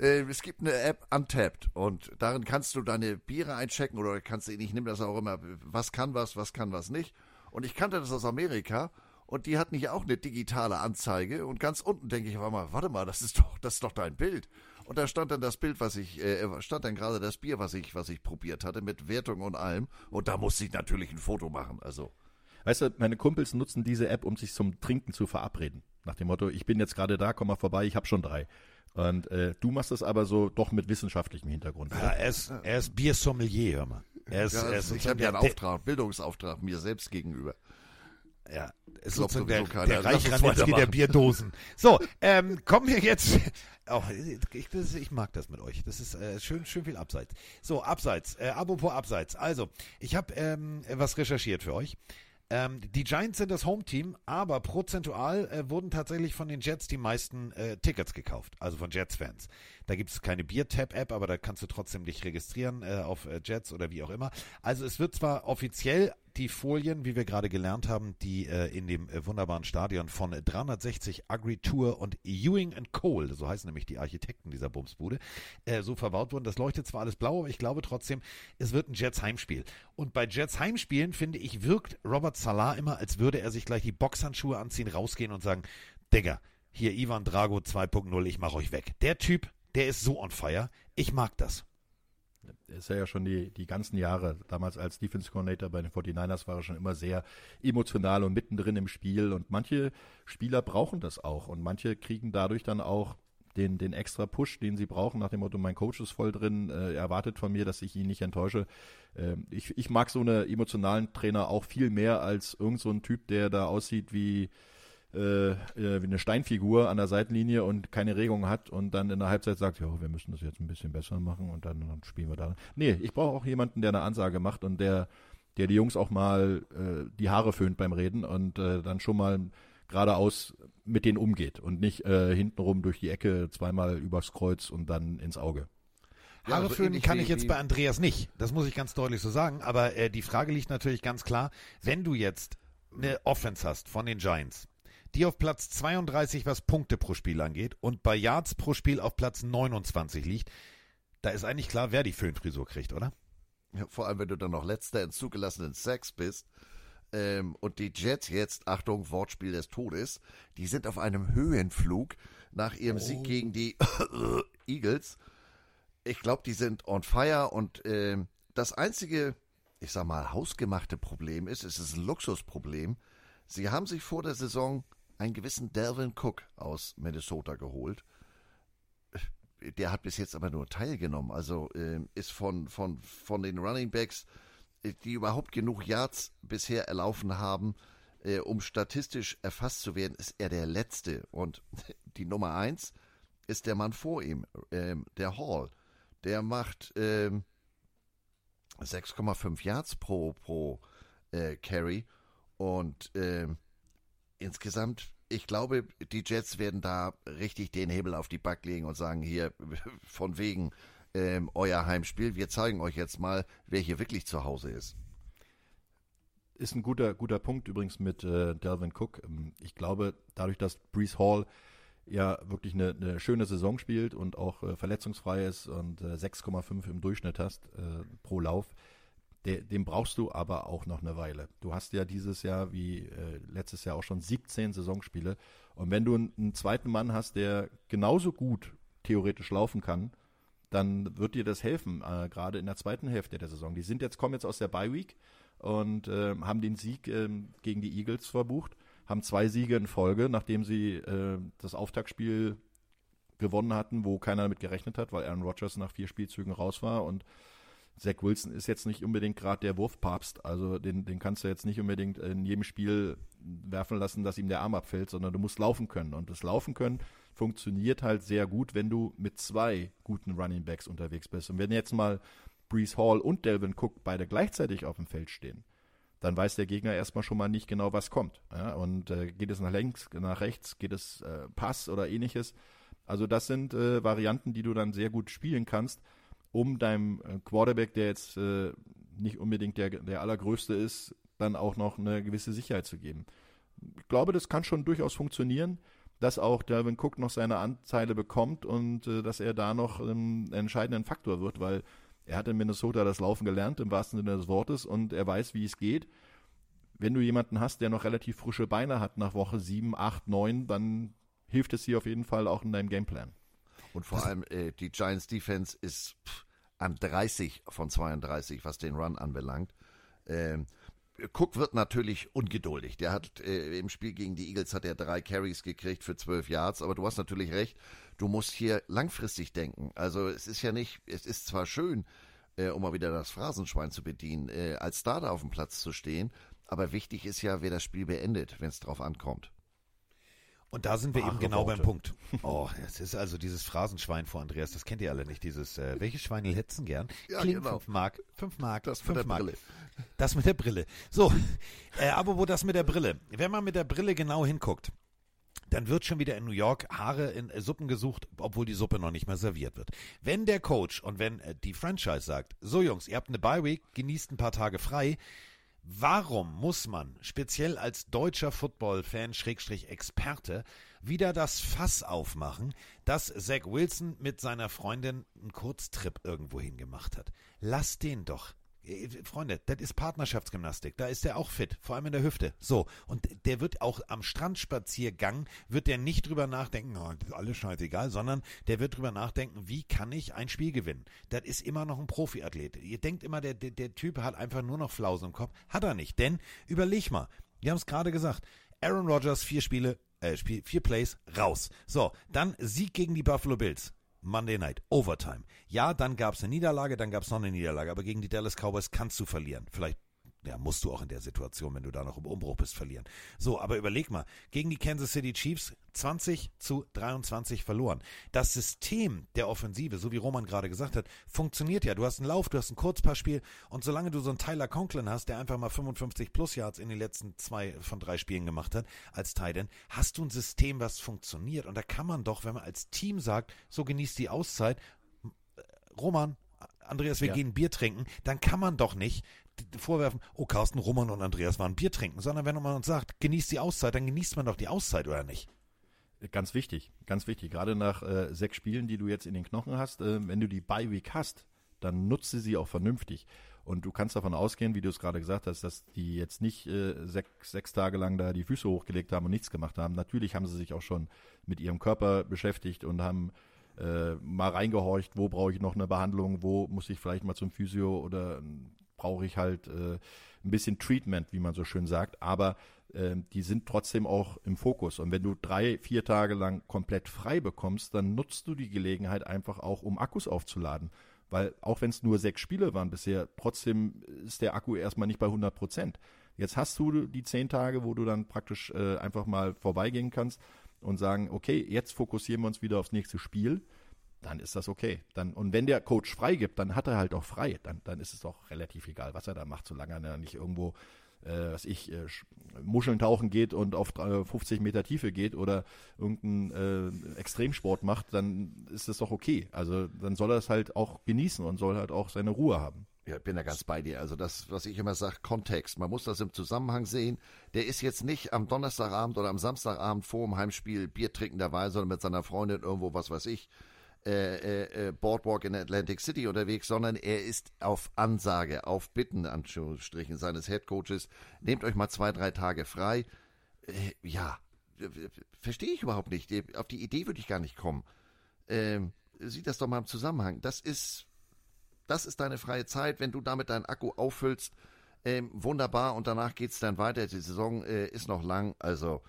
Äh, es gibt eine App Untapped und darin kannst du deine Biere einchecken oder kannst du, ich nehme das auch immer, was kann was, was kann was nicht. Und ich kannte das aus Amerika und die hatten hier auch eine digitale Anzeige und ganz unten denke ich auf einmal, warte mal, das ist doch, das ist doch dein Bild. Und da stand dann das Bild, was ich, äh, stand dann gerade das Bier, was ich, was ich probiert hatte mit Wertung und allem. Und da musste ich natürlich ein Foto machen. Also Weißt du, meine Kumpels nutzen diese App, um sich zum Trinken zu verabreden. Nach dem Motto, ich bin jetzt gerade da, komm mal vorbei, ich habe schon drei. Und äh, du machst das aber so doch mit wissenschaftlichem Hintergrund. Ja, er ist, er ist Biersommelier, hör mal. Er ist, ja, er ist ich habe ja einen Auftrag, Bildungsauftrag mir selbst gegenüber. Ja, ist Glaubt sozusagen der, der Lass Reich uns Ranitzky der. Bierdosen. So, ähm, kommen wir jetzt. Oh, ich, das, ich mag das mit euch. Das ist äh, schön, schön viel Abseits. So, Abseits. Äh, apropos Abseits. Also, ich habe ähm, was recherchiert für euch. Ähm, die Giants sind das Home-Team, aber prozentual äh, wurden tatsächlich von den Jets die meisten äh, Tickets gekauft, also von Jets-Fans. Da gibt es keine Bier-Tab-App, aber da kannst du trotzdem dich registrieren äh, auf äh, Jets oder wie auch immer. Also es wird zwar offiziell die Folien, wie wir gerade gelernt haben, die äh, in dem äh, wunderbaren Stadion von 360 Agri Tour und Ewing and Cole, so heißen nämlich die Architekten dieser Bumsbude, äh, so verbaut wurden. Das leuchtet zwar alles blau, aber ich glaube trotzdem, es wird ein Jets Heimspiel. Und bei Jets Heimspielen, finde ich, wirkt Robert Salah immer, als würde er sich gleich die Boxhandschuhe anziehen, rausgehen und sagen, Digga, hier Ivan Drago 2.0, ich mach euch weg. Der Typ, der ist so on fire. Ich mag das. Er ist ja, schon die, die ganzen Jahre, damals als Defense Coordinator bei den 49ers war er schon immer sehr emotional und mittendrin im Spiel. Und manche Spieler brauchen das auch. Und manche kriegen dadurch dann auch den, den extra Push, den sie brauchen, nach dem Motto, mein Coach ist voll drin, äh, er erwartet von mir, dass ich ihn nicht enttäusche. Ähm, ich, ich mag so eine emotionalen Trainer auch viel mehr als irgend so Typ, der da aussieht wie, äh, äh, wie eine Steinfigur an der Seitenlinie und keine Regung hat und dann in der Halbzeit sagt, ja, wir müssen das jetzt ein bisschen besser machen und dann, dann spielen wir da. Nee, ich brauche auch jemanden, der eine Ansage macht und der, der die Jungs auch mal äh, die Haare föhnt beim Reden und äh, dann schon mal geradeaus mit denen umgeht und nicht äh, hintenrum durch die Ecke zweimal übers Kreuz und dann ins Auge. Ja, Haare so föhnen kann ich jetzt bei Andreas nicht. Das muss ich ganz deutlich so sagen. Aber äh, die Frage liegt natürlich ganz klar, wenn du jetzt eine Offense hast von den Giants, die auf Platz 32, was Punkte pro Spiel angeht, und bei Yards pro Spiel auf Platz 29 liegt, da ist eigentlich klar, wer die Föhnfrisur kriegt, oder? Ja, vor allem, wenn du dann noch letzter in zugelassenen Sex bist. Ähm, und die Jets jetzt, Achtung, Wortspiel des Todes, die sind auf einem Höhenflug nach ihrem Sieg gegen die Eagles. ich glaube, die sind on fire und äh, das einzige, ich sag mal, hausgemachte Problem ist, es ist ein Luxusproblem. Sie haben sich vor der Saison einen gewissen Delvin Cook aus Minnesota geholt. Der hat bis jetzt aber nur teilgenommen. Also äh, ist von, von, von den Running Backs, äh, die überhaupt genug Yards bisher erlaufen haben, äh, um statistisch erfasst zu werden, ist er der Letzte. Und die Nummer eins ist der Mann vor ihm, ähm, der Hall. Der macht ähm, 6,5 Yards pro, pro äh, Carry. Und ähm, insgesamt, ich glaube, die Jets werden da richtig den Hebel auf die Back legen und sagen, hier, von wegen ähm, euer Heimspiel, wir zeigen euch jetzt mal, wer hier wirklich zu Hause ist. Ist ein guter, guter Punkt übrigens mit äh, Delvin Cook. Ähm, ich glaube, dadurch, dass Brees Hall ja wirklich eine, eine schöne Saison spielt und auch äh, verletzungsfrei ist und äh, 6,5 im Durchschnitt hast äh, pro Lauf, de, dem brauchst du aber auch noch eine Weile. Du hast ja dieses Jahr wie äh, letztes Jahr auch schon 17 Saisonspiele und wenn du einen, einen zweiten Mann hast, der genauso gut theoretisch laufen kann, dann wird dir das helfen, äh, gerade in der zweiten Hälfte der Saison. Die sind jetzt kommen jetzt aus der Bye Week und äh, haben den Sieg äh, gegen die Eagles verbucht haben zwei Siege in Folge, nachdem sie äh, das Auftaktspiel gewonnen hatten, wo keiner damit gerechnet hat, weil Aaron Rodgers nach vier Spielzügen raus war und Zach Wilson ist jetzt nicht unbedingt gerade der Wurfpapst, also den, den kannst du jetzt nicht unbedingt in jedem Spiel werfen lassen, dass ihm der Arm abfällt, sondern du musst laufen können. Und das Laufen können funktioniert halt sehr gut, wenn du mit zwei guten Running Backs unterwegs bist. Und wenn jetzt mal Brees Hall und Delvin Cook beide gleichzeitig auf dem Feld stehen, dann weiß der Gegner erstmal schon mal nicht genau, was kommt. Ja, und äh, geht es nach links, nach rechts, geht es äh, Pass oder ähnliches. Also das sind äh, Varianten, die du dann sehr gut spielen kannst, um deinem äh, Quarterback, der jetzt äh, nicht unbedingt der, der allergrößte ist, dann auch noch eine gewisse Sicherheit zu geben. Ich glaube, das kann schon durchaus funktionieren, dass auch Delvin Cook noch seine Anteile bekommt und äh, dass er da noch ähm, einen entscheidenden Faktor wird, weil er hat in Minnesota das Laufen gelernt, im wahrsten Sinne des Wortes, und er weiß, wie es geht. Wenn du jemanden hast, der noch relativ frische Beine hat nach Woche 7, 8, 9, dann hilft es dir auf jeden Fall auch in deinem Gameplan. Und vor das allem äh, die Giants Defense ist pff, an 30 von 32, was den Run anbelangt. Ähm, Cook wird natürlich ungeduldig. Der hat äh, im Spiel gegen die Eagles hat er drei Carries gekriegt für zwölf Yards, aber du hast natürlich recht. Du musst hier langfristig denken. Also es ist ja nicht, es ist zwar schön, äh, um mal wieder das Phrasenschwein zu bedienen, äh, als Starter auf dem Platz zu stehen, aber wichtig ist ja, wer das Spiel beendet, wenn es drauf ankommt. Und da sind wir Wahre eben genau Worte. beim Punkt. Oh, es ist also dieses Phrasenschwein vor Andreas, das kennt ihr alle nicht. Dieses, äh, welche Schweine hetzen gern? Ja, Klingt genau. 5 Mark, 5 Mark, das fünf mit der Mark. Brille. Das mit der Brille. So, äh, aber wo das mit der Brille? Wenn man mit der Brille genau hinguckt, dann wird schon wieder in New York Haare in äh, Suppen gesucht, obwohl die Suppe noch nicht mehr serviert wird. Wenn der Coach und wenn äh, die Franchise sagt, so Jungs, ihr habt eine Bye Week, genießt ein paar Tage frei, Warum muss man, speziell als deutscher Football-Fan, Schrägstrich Experte, wieder das Fass aufmachen, dass Zach Wilson mit seiner Freundin einen Kurztrip irgendwo hingemacht hat? Lass den doch. Freunde, das ist Partnerschaftsgymnastik. Da ist der auch fit, vor allem in der Hüfte. So, und der wird auch am Strandspaziergang, wird der nicht drüber nachdenken, oh, das ist alles scheißegal, sondern der wird drüber nachdenken, wie kann ich ein Spiel gewinnen? Das ist immer noch ein Profiathlet. Ihr denkt immer, der, der, der Typ hat einfach nur noch Flausen im Kopf. Hat er nicht, denn überleg mal, wir haben es gerade gesagt, Aaron Rodgers, vier Spiele, äh, vier Plays, raus. So, dann Sieg gegen die Buffalo Bills. Monday Night, Overtime. Ja, dann gab es eine Niederlage, dann gab es noch eine Niederlage, aber gegen die Dallas Cowboys kannst du verlieren. Vielleicht ja, musst du auch in der Situation, wenn du da noch im Umbruch bist, verlieren. So, aber überleg mal, gegen die Kansas City Chiefs 20 zu 23 verloren. Das System der Offensive, so wie Roman gerade gesagt hat, funktioniert ja. Du hast einen Lauf, du hast ein Kurzpassspiel und solange du so einen Tyler Conklin hast, der einfach mal 55 plus Yards in den letzten zwei von drei Spielen gemacht hat, als Titan, hast du ein System, was funktioniert. Und da kann man doch, wenn man als Team sagt, so genießt die Auszeit, Roman, Andreas, wir ja. gehen Bier trinken, dann kann man doch nicht vorwerfen, oh, Carsten, Roman und Andreas waren Bier trinken, sondern wenn man uns sagt, genießt die Auszeit, dann genießt man doch die Auszeit, oder nicht? Ganz wichtig, ganz wichtig. Gerade nach äh, sechs Spielen, die du jetzt in den Knochen hast, äh, wenn du die Bye Week hast, dann nutze sie auch vernünftig. Und du kannst davon ausgehen, wie du es gerade gesagt hast, dass die jetzt nicht äh, sechs, sechs Tage lang da die Füße hochgelegt haben und nichts gemacht haben. Natürlich haben sie sich auch schon mit ihrem Körper beschäftigt und haben äh, mal reingehorcht, wo brauche ich noch eine Behandlung, wo muss ich vielleicht mal zum Physio oder ähm, brauche ich halt äh, ein bisschen Treatment, wie man so schön sagt. Aber äh, die sind trotzdem auch im Fokus. Und wenn du drei, vier Tage lang komplett frei bekommst, dann nutzt du die Gelegenheit einfach auch, um Akkus aufzuladen. Weil auch wenn es nur sechs Spiele waren bisher, trotzdem ist der Akku erstmal nicht bei 100 Prozent. Jetzt hast du die zehn Tage, wo du dann praktisch äh, einfach mal vorbeigehen kannst und sagen, okay, jetzt fokussieren wir uns wieder aufs nächste Spiel, dann ist das okay. Dann, und wenn der Coach freigibt, dann hat er halt auch frei. Dann, dann ist es doch relativ egal, was er da macht, solange er nicht irgendwo äh, was ich, äh, Muscheln tauchen geht und auf äh, 50 Meter Tiefe geht oder irgendeinen äh, Extremsport macht, dann ist das doch okay. Also dann soll er es halt auch genießen und soll halt auch seine Ruhe haben. Ja, ich bin da ganz bei dir. Also das, was ich immer sage, Kontext. Man muss das im Zusammenhang sehen. Der ist jetzt nicht am Donnerstagabend oder am Samstagabend vor dem Heimspiel Bier trinkenderweise oder mit seiner Freundin irgendwo, was weiß ich, äh, äh, äh, Boardwalk in Atlantic City unterwegs, sondern er ist auf Ansage, auf Bitten, Anführungsstrichen, seines Headcoaches. Nehmt euch mal zwei, drei Tage frei. Äh, ja, verstehe ich überhaupt nicht. Auf die Idee würde ich gar nicht kommen. Ähm, sieh das doch mal im Zusammenhang. Das ist, das ist deine freie Zeit. Wenn du damit deinen Akku auffüllst, ähm, wunderbar. Und danach geht es dann weiter. Die Saison äh, ist noch lang. Also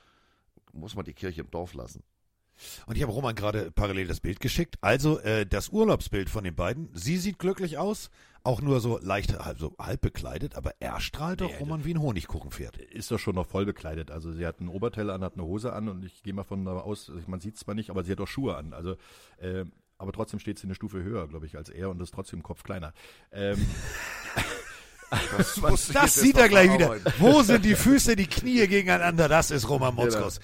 muss man die Kirche im Dorf lassen. Und ich habe Roman gerade parallel das Bild geschickt. Also äh, das Urlaubsbild von den beiden. Sie sieht glücklich aus, auch nur so leicht halb, so halb bekleidet, aber er strahlt doch nee, Roman wie ein Honigkuchenpferd. Ist doch schon noch voll bekleidet. Also sie hat ein Oberteil an, hat eine Hose an und ich gehe mal von da aus, man sieht es zwar nicht, aber sie hat auch Schuhe an. Also äh, aber trotzdem steht sie eine Stufe höher, glaube ich, als er und ist trotzdem Kopf kleiner. Ähm, Das, das sieht er gleich wieder. Wo sind die Füße, die Knie gegeneinander? Das ist Roman Motzkos.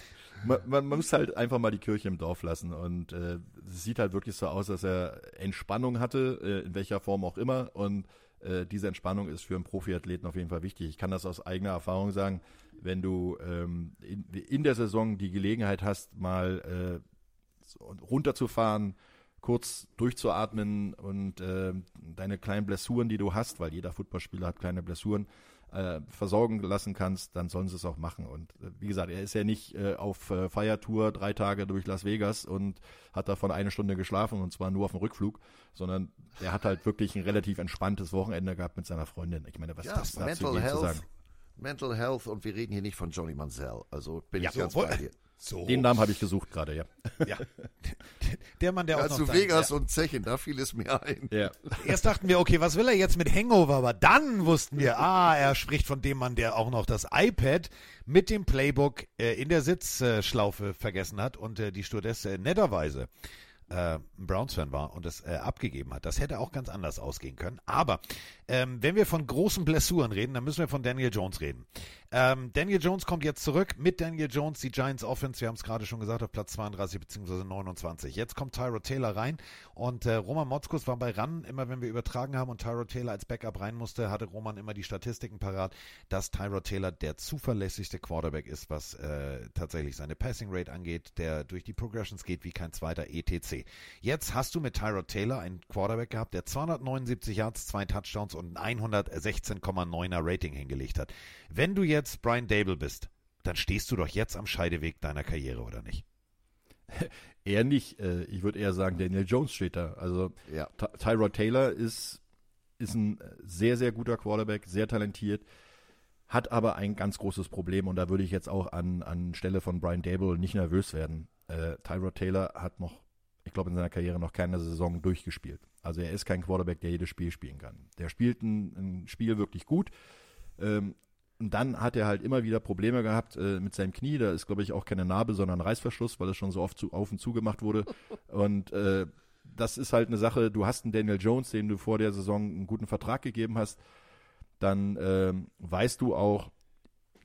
Genau man, man, muss halt einfach mal die Kirche im Dorf lassen. Und äh, es sieht halt wirklich so aus, dass er Entspannung hatte, äh, in welcher Form auch immer. Und äh, diese Entspannung ist für einen Profiathleten auf jeden Fall wichtig. Ich kann das aus eigener Erfahrung sagen. Wenn du ähm, in, in der Saison die Gelegenheit hast, mal äh, runterzufahren, kurz durchzuatmen und äh, deine kleinen Blessuren, die du hast, weil jeder Footballspieler hat kleine Blessuren, äh, versorgen lassen kannst, dann sollen sie es auch machen. Und äh, wie gesagt, er ist ja nicht äh, auf äh, Feiertour drei Tage durch Las Vegas und hat davon eine Stunde geschlafen und zwar nur auf dem Rückflug, sondern er hat halt wirklich ein relativ entspanntes Wochenende gehabt mit seiner Freundin. Ich meine, was ja, das dazu zu sagen? Mental Health und wir reden hier nicht von Johnny Mansell. Also bin ja, ich ganz bei dir. So. Den Namen habe ich gesucht gerade, ja. Ja. Der Mann, der ja, auch noch zu Vegas ja. und Zechen, da fiel es mir ein. Ja. Erst dachten wir, okay, was will er jetzt mit Hangover? Aber dann wussten wir, ah, er spricht von dem Mann, der auch noch das iPad mit dem Playbook äh, in der Sitzschlaufe vergessen hat und äh, die Stewardesse netterweise äh, Browns-Fan war und es äh, abgegeben hat. Das hätte auch ganz anders ausgehen können. Aber ähm, wenn wir von großen Blessuren reden, dann müssen wir von Daniel Jones reden. Ähm, Daniel Jones kommt jetzt zurück. Mit Daniel Jones die Giants Offense, wir haben es gerade schon gesagt, auf Platz 32 bzw. 29. Jetzt kommt Tyro Taylor rein und äh, Roman Motzkus war bei RAN, immer wenn wir übertragen haben und Tyro Taylor als Backup rein musste, hatte Roman immer die Statistiken parat, dass Tyro Taylor der zuverlässigste Quarterback ist, was äh, tatsächlich seine Passing Rate angeht, der durch die Progressions geht wie kein zweiter ETC. Jetzt hast du mit Tyro Taylor einen Quarterback gehabt, der 279 Yards, zwei Touchdowns und ein 116,9er Rating hingelegt hat. Wenn du jetzt Brian Dable bist, dann stehst du doch jetzt am Scheideweg deiner Karriere, oder nicht? Eher nicht. Äh, ich würde eher sagen, Daniel Jones steht da. Also ja. Tyrod Taylor ist, ist ein sehr, sehr guter Quarterback, sehr talentiert, hat aber ein ganz großes Problem und da würde ich jetzt auch an, an Stelle von Brian Dable nicht nervös werden. Äh, Tyrod Taylor hat noch, ich glaube, in seiner Karriere noch keine Saison durchgespielt. Also er ist kein Quarterback, der jedes Spiel spielen kann. Der spielt ein, ein Spiel wirklich gut, ähm, und dann hat er halt immer wieder Probleme gehabt äh, mit seinem Knie. Da ist, glaube ich, auch keine Narbe, sondern Reißverschluss, weil es schon so oft zu, auf und zu gemacht wurde. Und äh, das ist halt eine Sache, du hast einen Daniel Jones, den du vor der Saison einen guten Vertrag gegeben hast. Dann äh, weißt du auch,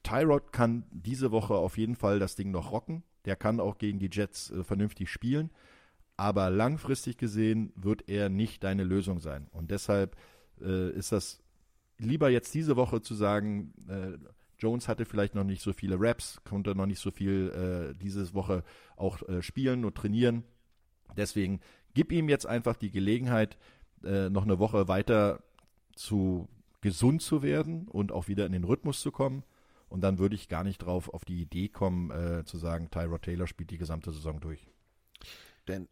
Tyrod kann diese Woche auf jeden Fall das Ding noch rocken. Der kann auch gegen die Jets äh, vernünftig spielen. Aber langfristig gesehen wird er nicht deine Lösung sein. Und deshalb äh, ist das lieber jetzt diese Woche zu sagen, äh, Jones hatte vielleicht noch nicht so viele Raps, konnte noch nicht so viel äh, diese Woche auch äh, spielen und trainieren. Deswegen gib ihm jetzt einfach die Gelegenheit, äh, noch eine Woche weiter zu gesund zu werden und auch wieder in den Rhythmus zu kommen. Und dann würde ich gar nicht drauf auf die Idee kommen, äh, zu sagen, Tyra Taylor spielt die gesamte Saison durch. Denn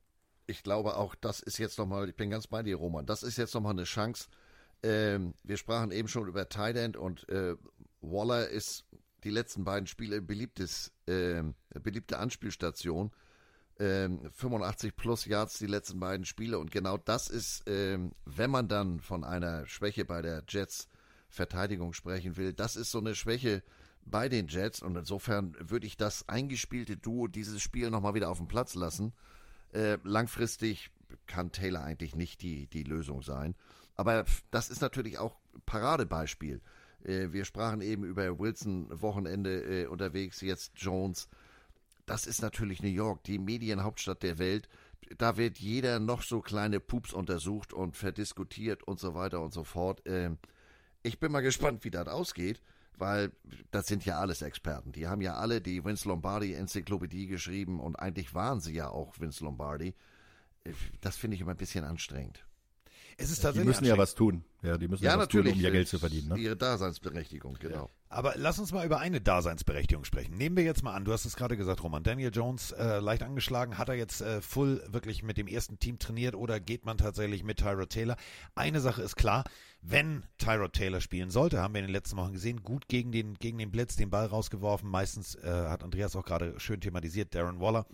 ich glaube auch, das ist jetzt nochmal, ich bin ganz bei dir, Roman, das ist jetzt nochmal eine Chance. Ähm, wir sprachen eben schon über Tight End und äh, Waller ist die letzten beiden Spiele beliebtes, äh, beliebte Anspielstation. Ähm, 85 plus Yards die letzten beiden Spiele und genau das ist, ähm, wenn man dann von einer Schwäche bei der Jets Verteidigung sprechen will, das ist so eine Schwäche bei den Jets und insofern würde ich das eingespielte Duo dieses Spiel nochmal wieder auf den Platz lassen. Äh, langfristig kann Taylor eigentlich nicht die, die Lösung sein. Aber das ist natürlich auch Paradebeispiel. Äh, wir sprachen eben über Wilson Wochenende äh, unterwegs, jetzt Jones. Das ist natürlich New York, die Medienhauptstadt der Welt. Da wird jeder noch so kleine Pups untersucht und verdiskutiert und so weiter und so fort. Äh, ich bin mal gespannt, wie das ausgeht, weil das sind ja alles Experten. Die haben ja alle die Vince Lombardi Enzyklopädie geschrieben und eigentlich waren sie ja auch Vince Lombardi. Äh, das finde ich immer ein bisschen anstrengend. Es ist Die tatsächlich müssen ja was tun. Ja, die müssen ja, Ja, was tun, natürlich. um ihr Geld zu verdienen. Ne? Ihre Daseinsberechtigung, genau. Aber lass uns mal über eine Daseinsberechtigung sprechen. Nehmen wir jetzt mal an, du hast es gerade gesagt, Roman. Daniel Jones äh, leicht angeschlagen. Hat er jetzt äh, full wirklich mit dem ersten Team trainiert oder geht man tatsächlich mit Tyrod Taylor? Eine Sache ist klar, wenn Tyrod Taylor spielen sollte, haben wir in den letzten Wochen gesehen, gut gegen den, gegen den Blitz, den Ball rausgeworfen. Meistens äh, hat Andreas auch gerade schön thematisiert, Darren Waller.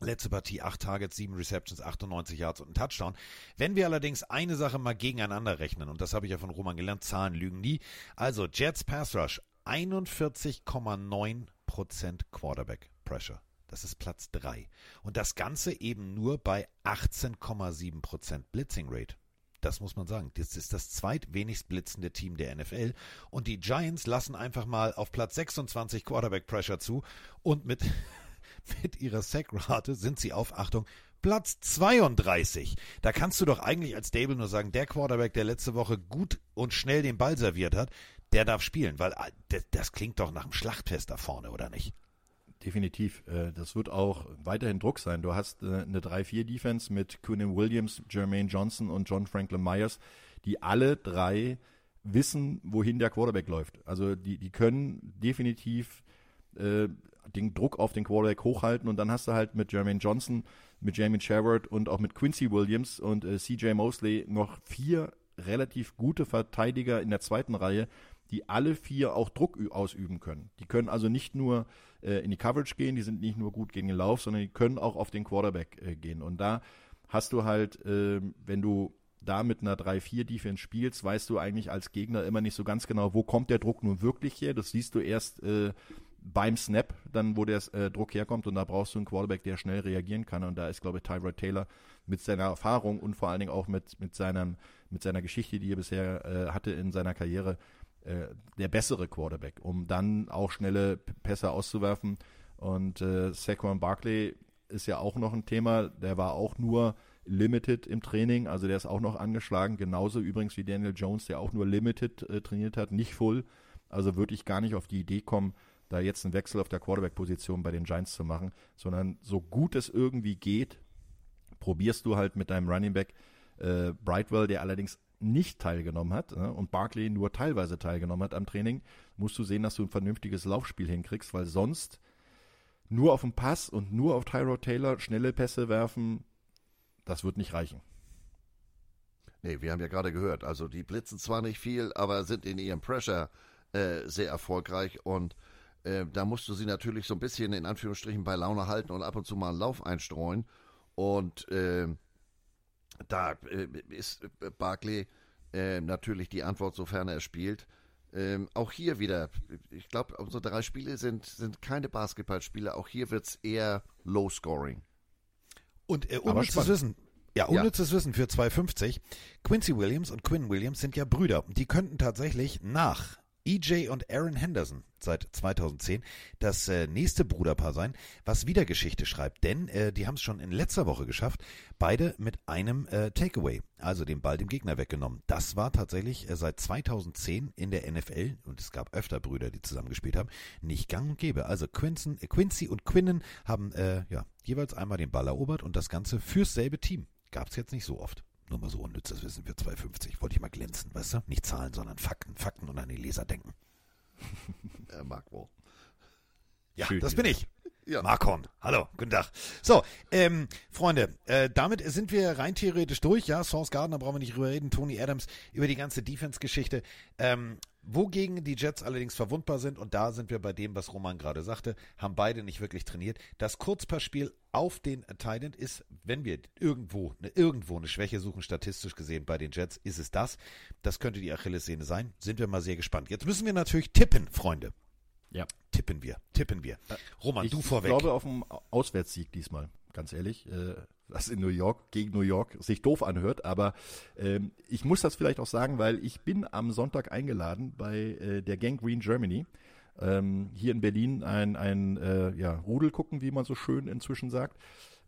Letzte Partie, acht Targets, sieben Receptions, 98 Yards und ein Touchdown. Wenn wir allerdings eine Sache mal gegeneinander rechnen, und das habe ich ja von Roman gelernt, Zahlen lügen nie. Also Jets Pass Rush, 41,9% Quarterback Pressure. Das ist Platz 3. Und das Ganze eben nur bei 18,7% Blitzing Rate. Das muss man sagen. Das ist das zweitwenigst blitzende Team der NFL. Und die Giants lassen einfach mal auf Platz 26 Quarterback Pressure zu. Und mit, mit ihrer Sackrate sind sie auf, Achtung, Platz 32. Da kannst du doch eigentlich als Stable nur sagen, der Quarterback, der letzte Woche gut und schnell den Ball serviert hat, der darf spielen, weil äh, das, klingt doch nach einem Schlachtfest da vorne, oder nicht? Definitiv. Äh, Das wird auch weiterhin Druck sein. Du hast äh, eine 3-4-Defense mit Quinnen Williams, Jermaine Johnson und John Franklin Myers, die alle drei wissen, wohin der Quarterback läuft. Also die, die können definitiv äh, den Druck auf den Quarterback hochhalten und dann hast du halt mit Jermaine Johnson, mit Jamie Sherwood und auch mit Quincy Williams und äh, CJ Mosley noch vier relativ gute Verteidiger in der zweiten Reihe, die alle vier auch Druck ausüben können. Die können also nicht nur äh, in die Coverage gehen, die sind nicht nur gut gegen den Lauf, sondern die können auch auf den Quarterback äh, gehen. Und da hast du halt, äh, wenn du da mit einer 3-4-Defense spielst, weißt du eigentlich als Gegner immer nicht so ganz genau, wo kommt der Druck nun wirklich her. Das siehst du erst äh, beim Snap, dann wo der äh, Druck herkommt und da brauchst du einen Quarterback, der schnell reagieren kann. Und da ist, glaube ich, Tyrod Taylor mit seiner Erfahrung und vor allen Dingen auch mit, mit, seinem, mit seiner Geschichte, die er bisher äh, hatte in seiner Karriere, äh, der bessere Quarterback, um dann auch schnelle Pässe auszuwerfen. Und äh, Saquon Barkley ist ja auch noch ein Thema, der war auch nur limited im Training, also der ist auch noch angeschlagen, genauso übrigens wie Daniel Jones, der auch nur limited äh, trainiert hat, nicht full. Also würde ich gar nicht auf die Idee kommen, da jetzt einen Wechsel auf der Quarterback-Position bei den Giants zu machen, sondern so gut es irgendwie geht, probierst du halt mit deinem Running Back äh, Brightwell, der allerdings nicht teilgenommen hat ne, und Barkley nur teilweise teilgenommen hat am Training, musst du sehen, dass du ein vernünftiges Laufspiel hinkriegst, weil sonst nur auf den Pass und nur auf Tyrod Taylor schnelle Pässe werfen, das wird nicht reichen. Nee, wir haben ja gerade gehört, also die blitzen zwar nicht viel, aber sind in ihrem Pressure äh, sehr erfolgreich und äh, da musst du sie natürlich so ein bisschen in Anführungsstrichen bei Laune halten und ab und zu mal einen Lauf einstreuen und äh, da äh, ist äh, Barkley äh, natürlich die Antwort, sofern er spielt. Ähm, auch hier wieder, ich glaube, unsere drei Spiele sind, sind keine Basketballspiele. Auch hier wird es eher Low-Scoring. Und äh, unnützes spannend. Wissen. Ja, unnützes Wissen für 2,50. Quincy Williams und Quinn Williams sind ja Brüder. Die könnten tatsächlich nach EJ und Aaron Henderson seit 2010 das äh, nächste Bruderpaar sein, was wieder Geschichte schreibt. Denn äh, die haben es schon in letzter Woche geschafft, beide mit einem äh, Takeaway, also den Ball dem Gegner weggenommen. Das war tatsächlich äh, seit 2010 in der NFL, und es gab öfter Brüder, die zusammengespielt haben, nicht gang und gäbe. Also Quincy, äh, Quincy und Quinnen haben äh, ja, jeweils einmal den Ball erobert und das Ganze fürs selbe Team. Gab es jetzt nicht so oft. Nur mal so unnützes Wissen für 2,50. Wollte ich mal glänzen, weißt du? Nicht Zahlen, sondern Fakten. Fakten und an die Leser denken. Er mag wohl. Ja, Schön das bin ich. Ja. Markon. Hallo, guten Tag. So, ähm, Freunde, äh, damit sind wir rein theoretisch durch. Ja, Source Gardner brauchen wir nicht drüber reden. Tony Adams über die ganze Defense-Geschichte. Ähm, wogegen die Jets allerdings verwundbar sind, und da sind wir bei dem, was Roman gerade sagte, haben beide nicht wirklich trainiert. Das Kurzpassspiel auf den Titan ist, wenn wir irgendwo, ne, irgendwo eine Schwäche suchen, statistisch gesehen bei den Jets, ist es das. Das könnte die Achillessehne sein. Sind wir mal sehr gespannt. Jetzt müssen wir natürlich tippen, Freunde. Ja. Tippen wir, tippen wir. Roman, ich du vorweg. glaube auf einen Auswärtssieg diesmal, ganz ehrlich. Äh, was in New York, gegen New York, sich doof anhört. Aber ähm, ich muss das vielleicht auch sagen, weil ich bin am Sonntag eingeladen bei äh, der Gang Green Germany. Ähm, hier in Berlin ein, ein äh, ja, Rudel gucken, wie man so schön inzwischen sagt.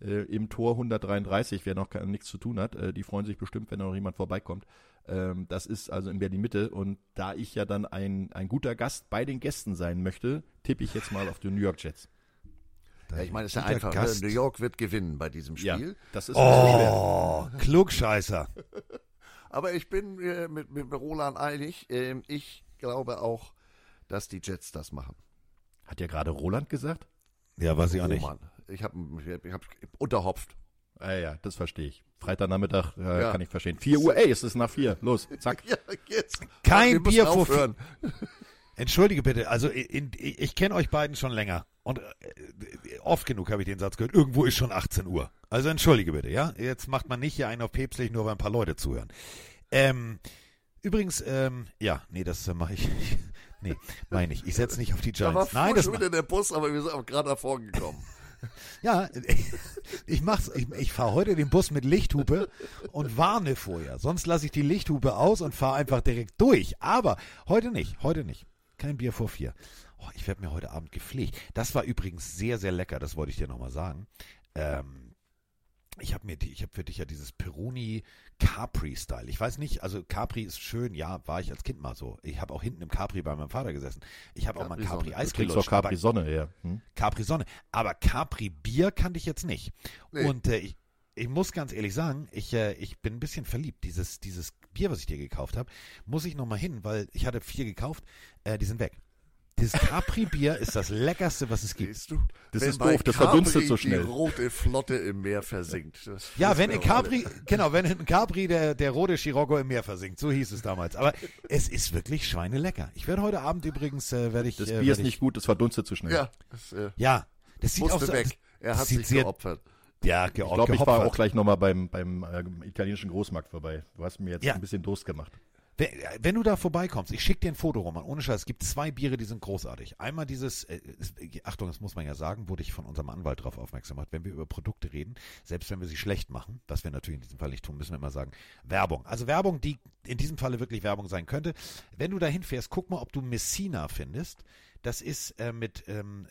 Äh, Im Tor 133, wer noch nichts zu tun hat, äh, die freuen sich bestimmt, wenn noch jemand vorbeikommt. Ähm, das ist also in Berlin Mitte und da ich ja dann ein, ein guter Gast bei den Gästen sein möchte, tippe ich jetzt mal auf die New York Jets. Ja, ich meine, es ist ja einfach. Gast. Ne? New York wird gewinnen bei diesem Ja, Spiel. das ist Oh, Klugscheißer. Aber ich bin äh, mit, mit Roland einig. Ähm, ich glaube auch, dass die Jets das machen. Hat ja gerade Roland gesagt? Ja, weiß ich auch nicht. Roman. Ich habe ich hab unterhopft. Ah ja, das verstehe ich. Freitagnachmittag äh, Ja. kann ich verstehen. 4 Uhr, ey, es ist nach 4. Los, zack. Ja, jetzt. Kein Bier vor aufhören. Entschuldige bitte, also in, ich, ich kenne euch beiden schon länger und äh, oft genug habe ich den Satz gehört, irgendwo ist schon 18 Uhr. Also entschuldige bitte, ja? Jetzt macht man nicht hier einen auf päpstlich, nur weil ein paar Leute zuhören. Ähm, übrigens, ähm, ja, nee, das äh, mache ich, nee, meine ich. Ich setze nicht auf die Da war Giants. Nein, das schon wieder der Bus, aber wir sind auch gerade davor gekommen. Ja, ich mach's. Ich, ich fahre heute den Bus mit Lichthupe und warne vorher. Sonst lasse ich die Lichthupe aus und fahre einfach direkt durch. Aber heute nicht. Heute nicht. Kein Bier vor vier. Oh, ich werde mir heute Abend gepflegt. Das war übrigens sehr, sehr lecker. Das wollte ich dir nochmal sagen. Ähm, ich habe mir die, ich habe für dich ja dieses Peroni Capri Style. Ich weiß nicht, also Capri ist schön, ja, war ich als Kind mal so. Ich habe auch hinten im Capri bei meinem Vater gesessen. Ich habe auch mal ein Capri-Sonne. Capri Du Eis gelutscht, doch aber Capri Sonne, ja. Hm? Capri Sonne. Aber Capri Bier kannte ich jetzt nicht. Nee. Und äh, ich, ich muss ganz ehrlich sagen, ich, äh, ich bin ein bisschen verliebt. Dieses, dieses Bier, was ich dir gekauft habe, muss ich nochmal hin, weil ich hatte vier gekauft, äh, die sind weg. Dieses Capri-Bier ist das leckerste, was es gibt. Siehst du? Das Wenn ist doof, das Capri verdunstet so schnell. Die rote Flotte im Meer versinkt. Das Ja, wenn in alle. Capri, genau, wenn in Capri der, der rote Scirocco im Meer versinkt, so hieß es damals. Aber es ist wirklich schweinelecker. Ich werde heute Abend übrigens, äh, werde ich, Das äh, Bier werd ist ich, nicht gut, das verdunstet zu schnell. Ja, das äh, Ja, das sieht auch so, weg. Er das hat sich sehr- geopfert. Ja, ge Ich glaube, ich war geopfert. auch gleich nochmal beim, beim äh, italienischen Großmarkt vorbei. Du hast mir jetzt Ja. ein bisschen Durst gemacht. Wenn, wenn du da vorbeikommst, ich schicke dir ein Foto, Roman, ohne Scheiß, es gibt zwei Biere, die sind großartig. Einmal dieses, äh, es- Achtung, das muss man ja sagen, wurde ich von unserem Anwalt darauf aufmerksam gemacht, wenn wir über Produkte reden, selbst wenn wir sie schlecht machen, was wir natürlich in diesem Fall nicht tun, müssen wir immer sagen, Werbung. Also Werbung, die in diesem Falle wirklich Werbung sein könnte. Wenn du da hinfährst, guck mal, ob du Messina findest. Das ist äh, mit, ähm,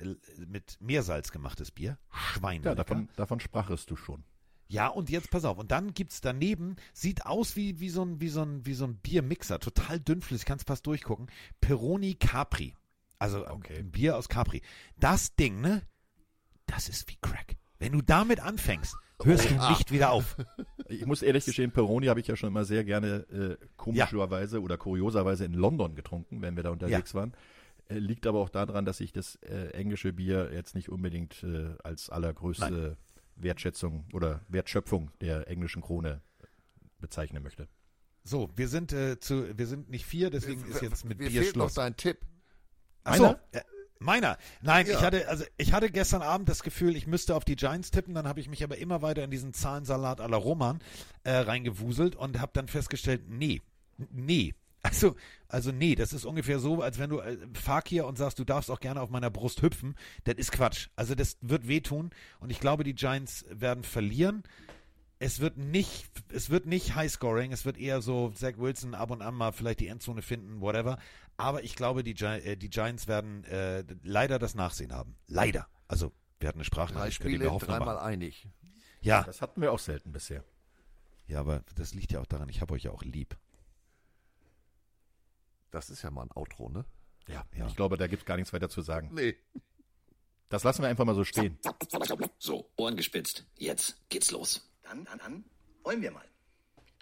mit Meersalz gemachtes Bier. Schwein. Ja, davon, davon sprachest du schon. Ja, und jetzt pass auf. Und dann gibt's daneben, sieht aus wie, wie so ein, wie so ein, wie so ein Biermixer, total dünnflüssig, kannst fast durchgucken. Peroni Capri. Also Okay. ein Bier aus Capri. Das Ding, ne? Das ist wie Crack. Wenn du damit anfängst, hörst du nicht wieder auf. Ich muss ehrlich gestehen, Peroni habe ich ja schon immer sehr gerne äh, komischerweise oder kurioserweise in London getrunken, wenn wir da unterwegs waren. Äh, liegt aber auch daran, dass ich das äh, englische Bier jetzt nicht unbedingt äh, als allergrößte Wertschätzung oder Wertschöpfung der englischen Krone bezeichnen möchte. So, wir sind äh, zu, wir sind nicht vier, deswegen ist jetzt mit Bier fehlt noch Schluss. dein Tipp. Ach so, Meiner? äh, meiner. Nein, Ja. ich hatte also ich hatte gestern Abend das Gefühl, ich müsste auf die Giants tippen, dann habe ich mich aber immer weiter in diesen Zahlensalat à la Roman äh, reingewuselt und habe dann festgestellt, nee, nee. Also, also nee, das ist ungefähr so, als wenn du äh, Fakir und sagst, du darfst auch gerne auf meiner Brust hüpfen. Das ist Quatsch. Also das wird wehtun und ich glaube, die Giants werden verlieren. Es wird nicht, es wird nicht Highscoring, es wird eher so Zach Wilson ab und an mal vielleicht die Endzone finden, whatever. Aber ich glaube, die, Gi äh, die Giants werden äh, leider das Nachsehen haben. Leider. Also, wir hatten eine Drei Sprachnachricht, ihr Spiele, dreimal machen. einig. Ja, Das hatten wir auch selten bisher. ja, aber das liegt ja auch daran, ich habe euch ja auch lieb. Das ist ja mal ein Outro, ne? Ja, Ja. ich glaube, da gibt es gar nichts weiter zu sagen. Nee. Das lassen wir einfach mal so stehen. So, Ohren gespitzt. Jetzt geht's los. Dann, dann, dann, wollen wir mal.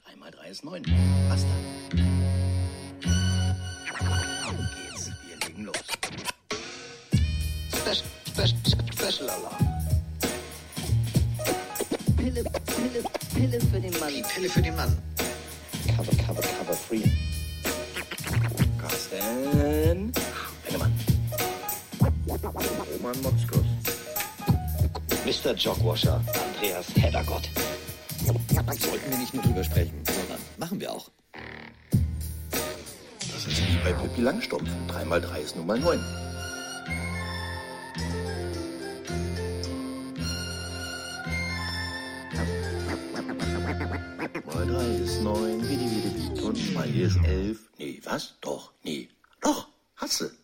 3 mal 3 ist 9. Was dann? Auf geht's, wir legen los. Special, special, special, Schlüsselalarm. Pille, Pille, Pille für den Mann. Die Pille für den Mann. Cover, cover, cover free. Carsten Pengemann. Roman Motzkos. Mr. Jogwasher, Andreas Heddergott. Sollten wir nicht nur drüber sprechen, sondern machen wir auch. Das ist wie bei Pippi Langstrumpf. 3 mal 3 ist nun mal 9. Mal drei ist neun, wie die, wie die, wie. Und mal hier ist elf. Nee, was? Doch, nee. Doch, hasse.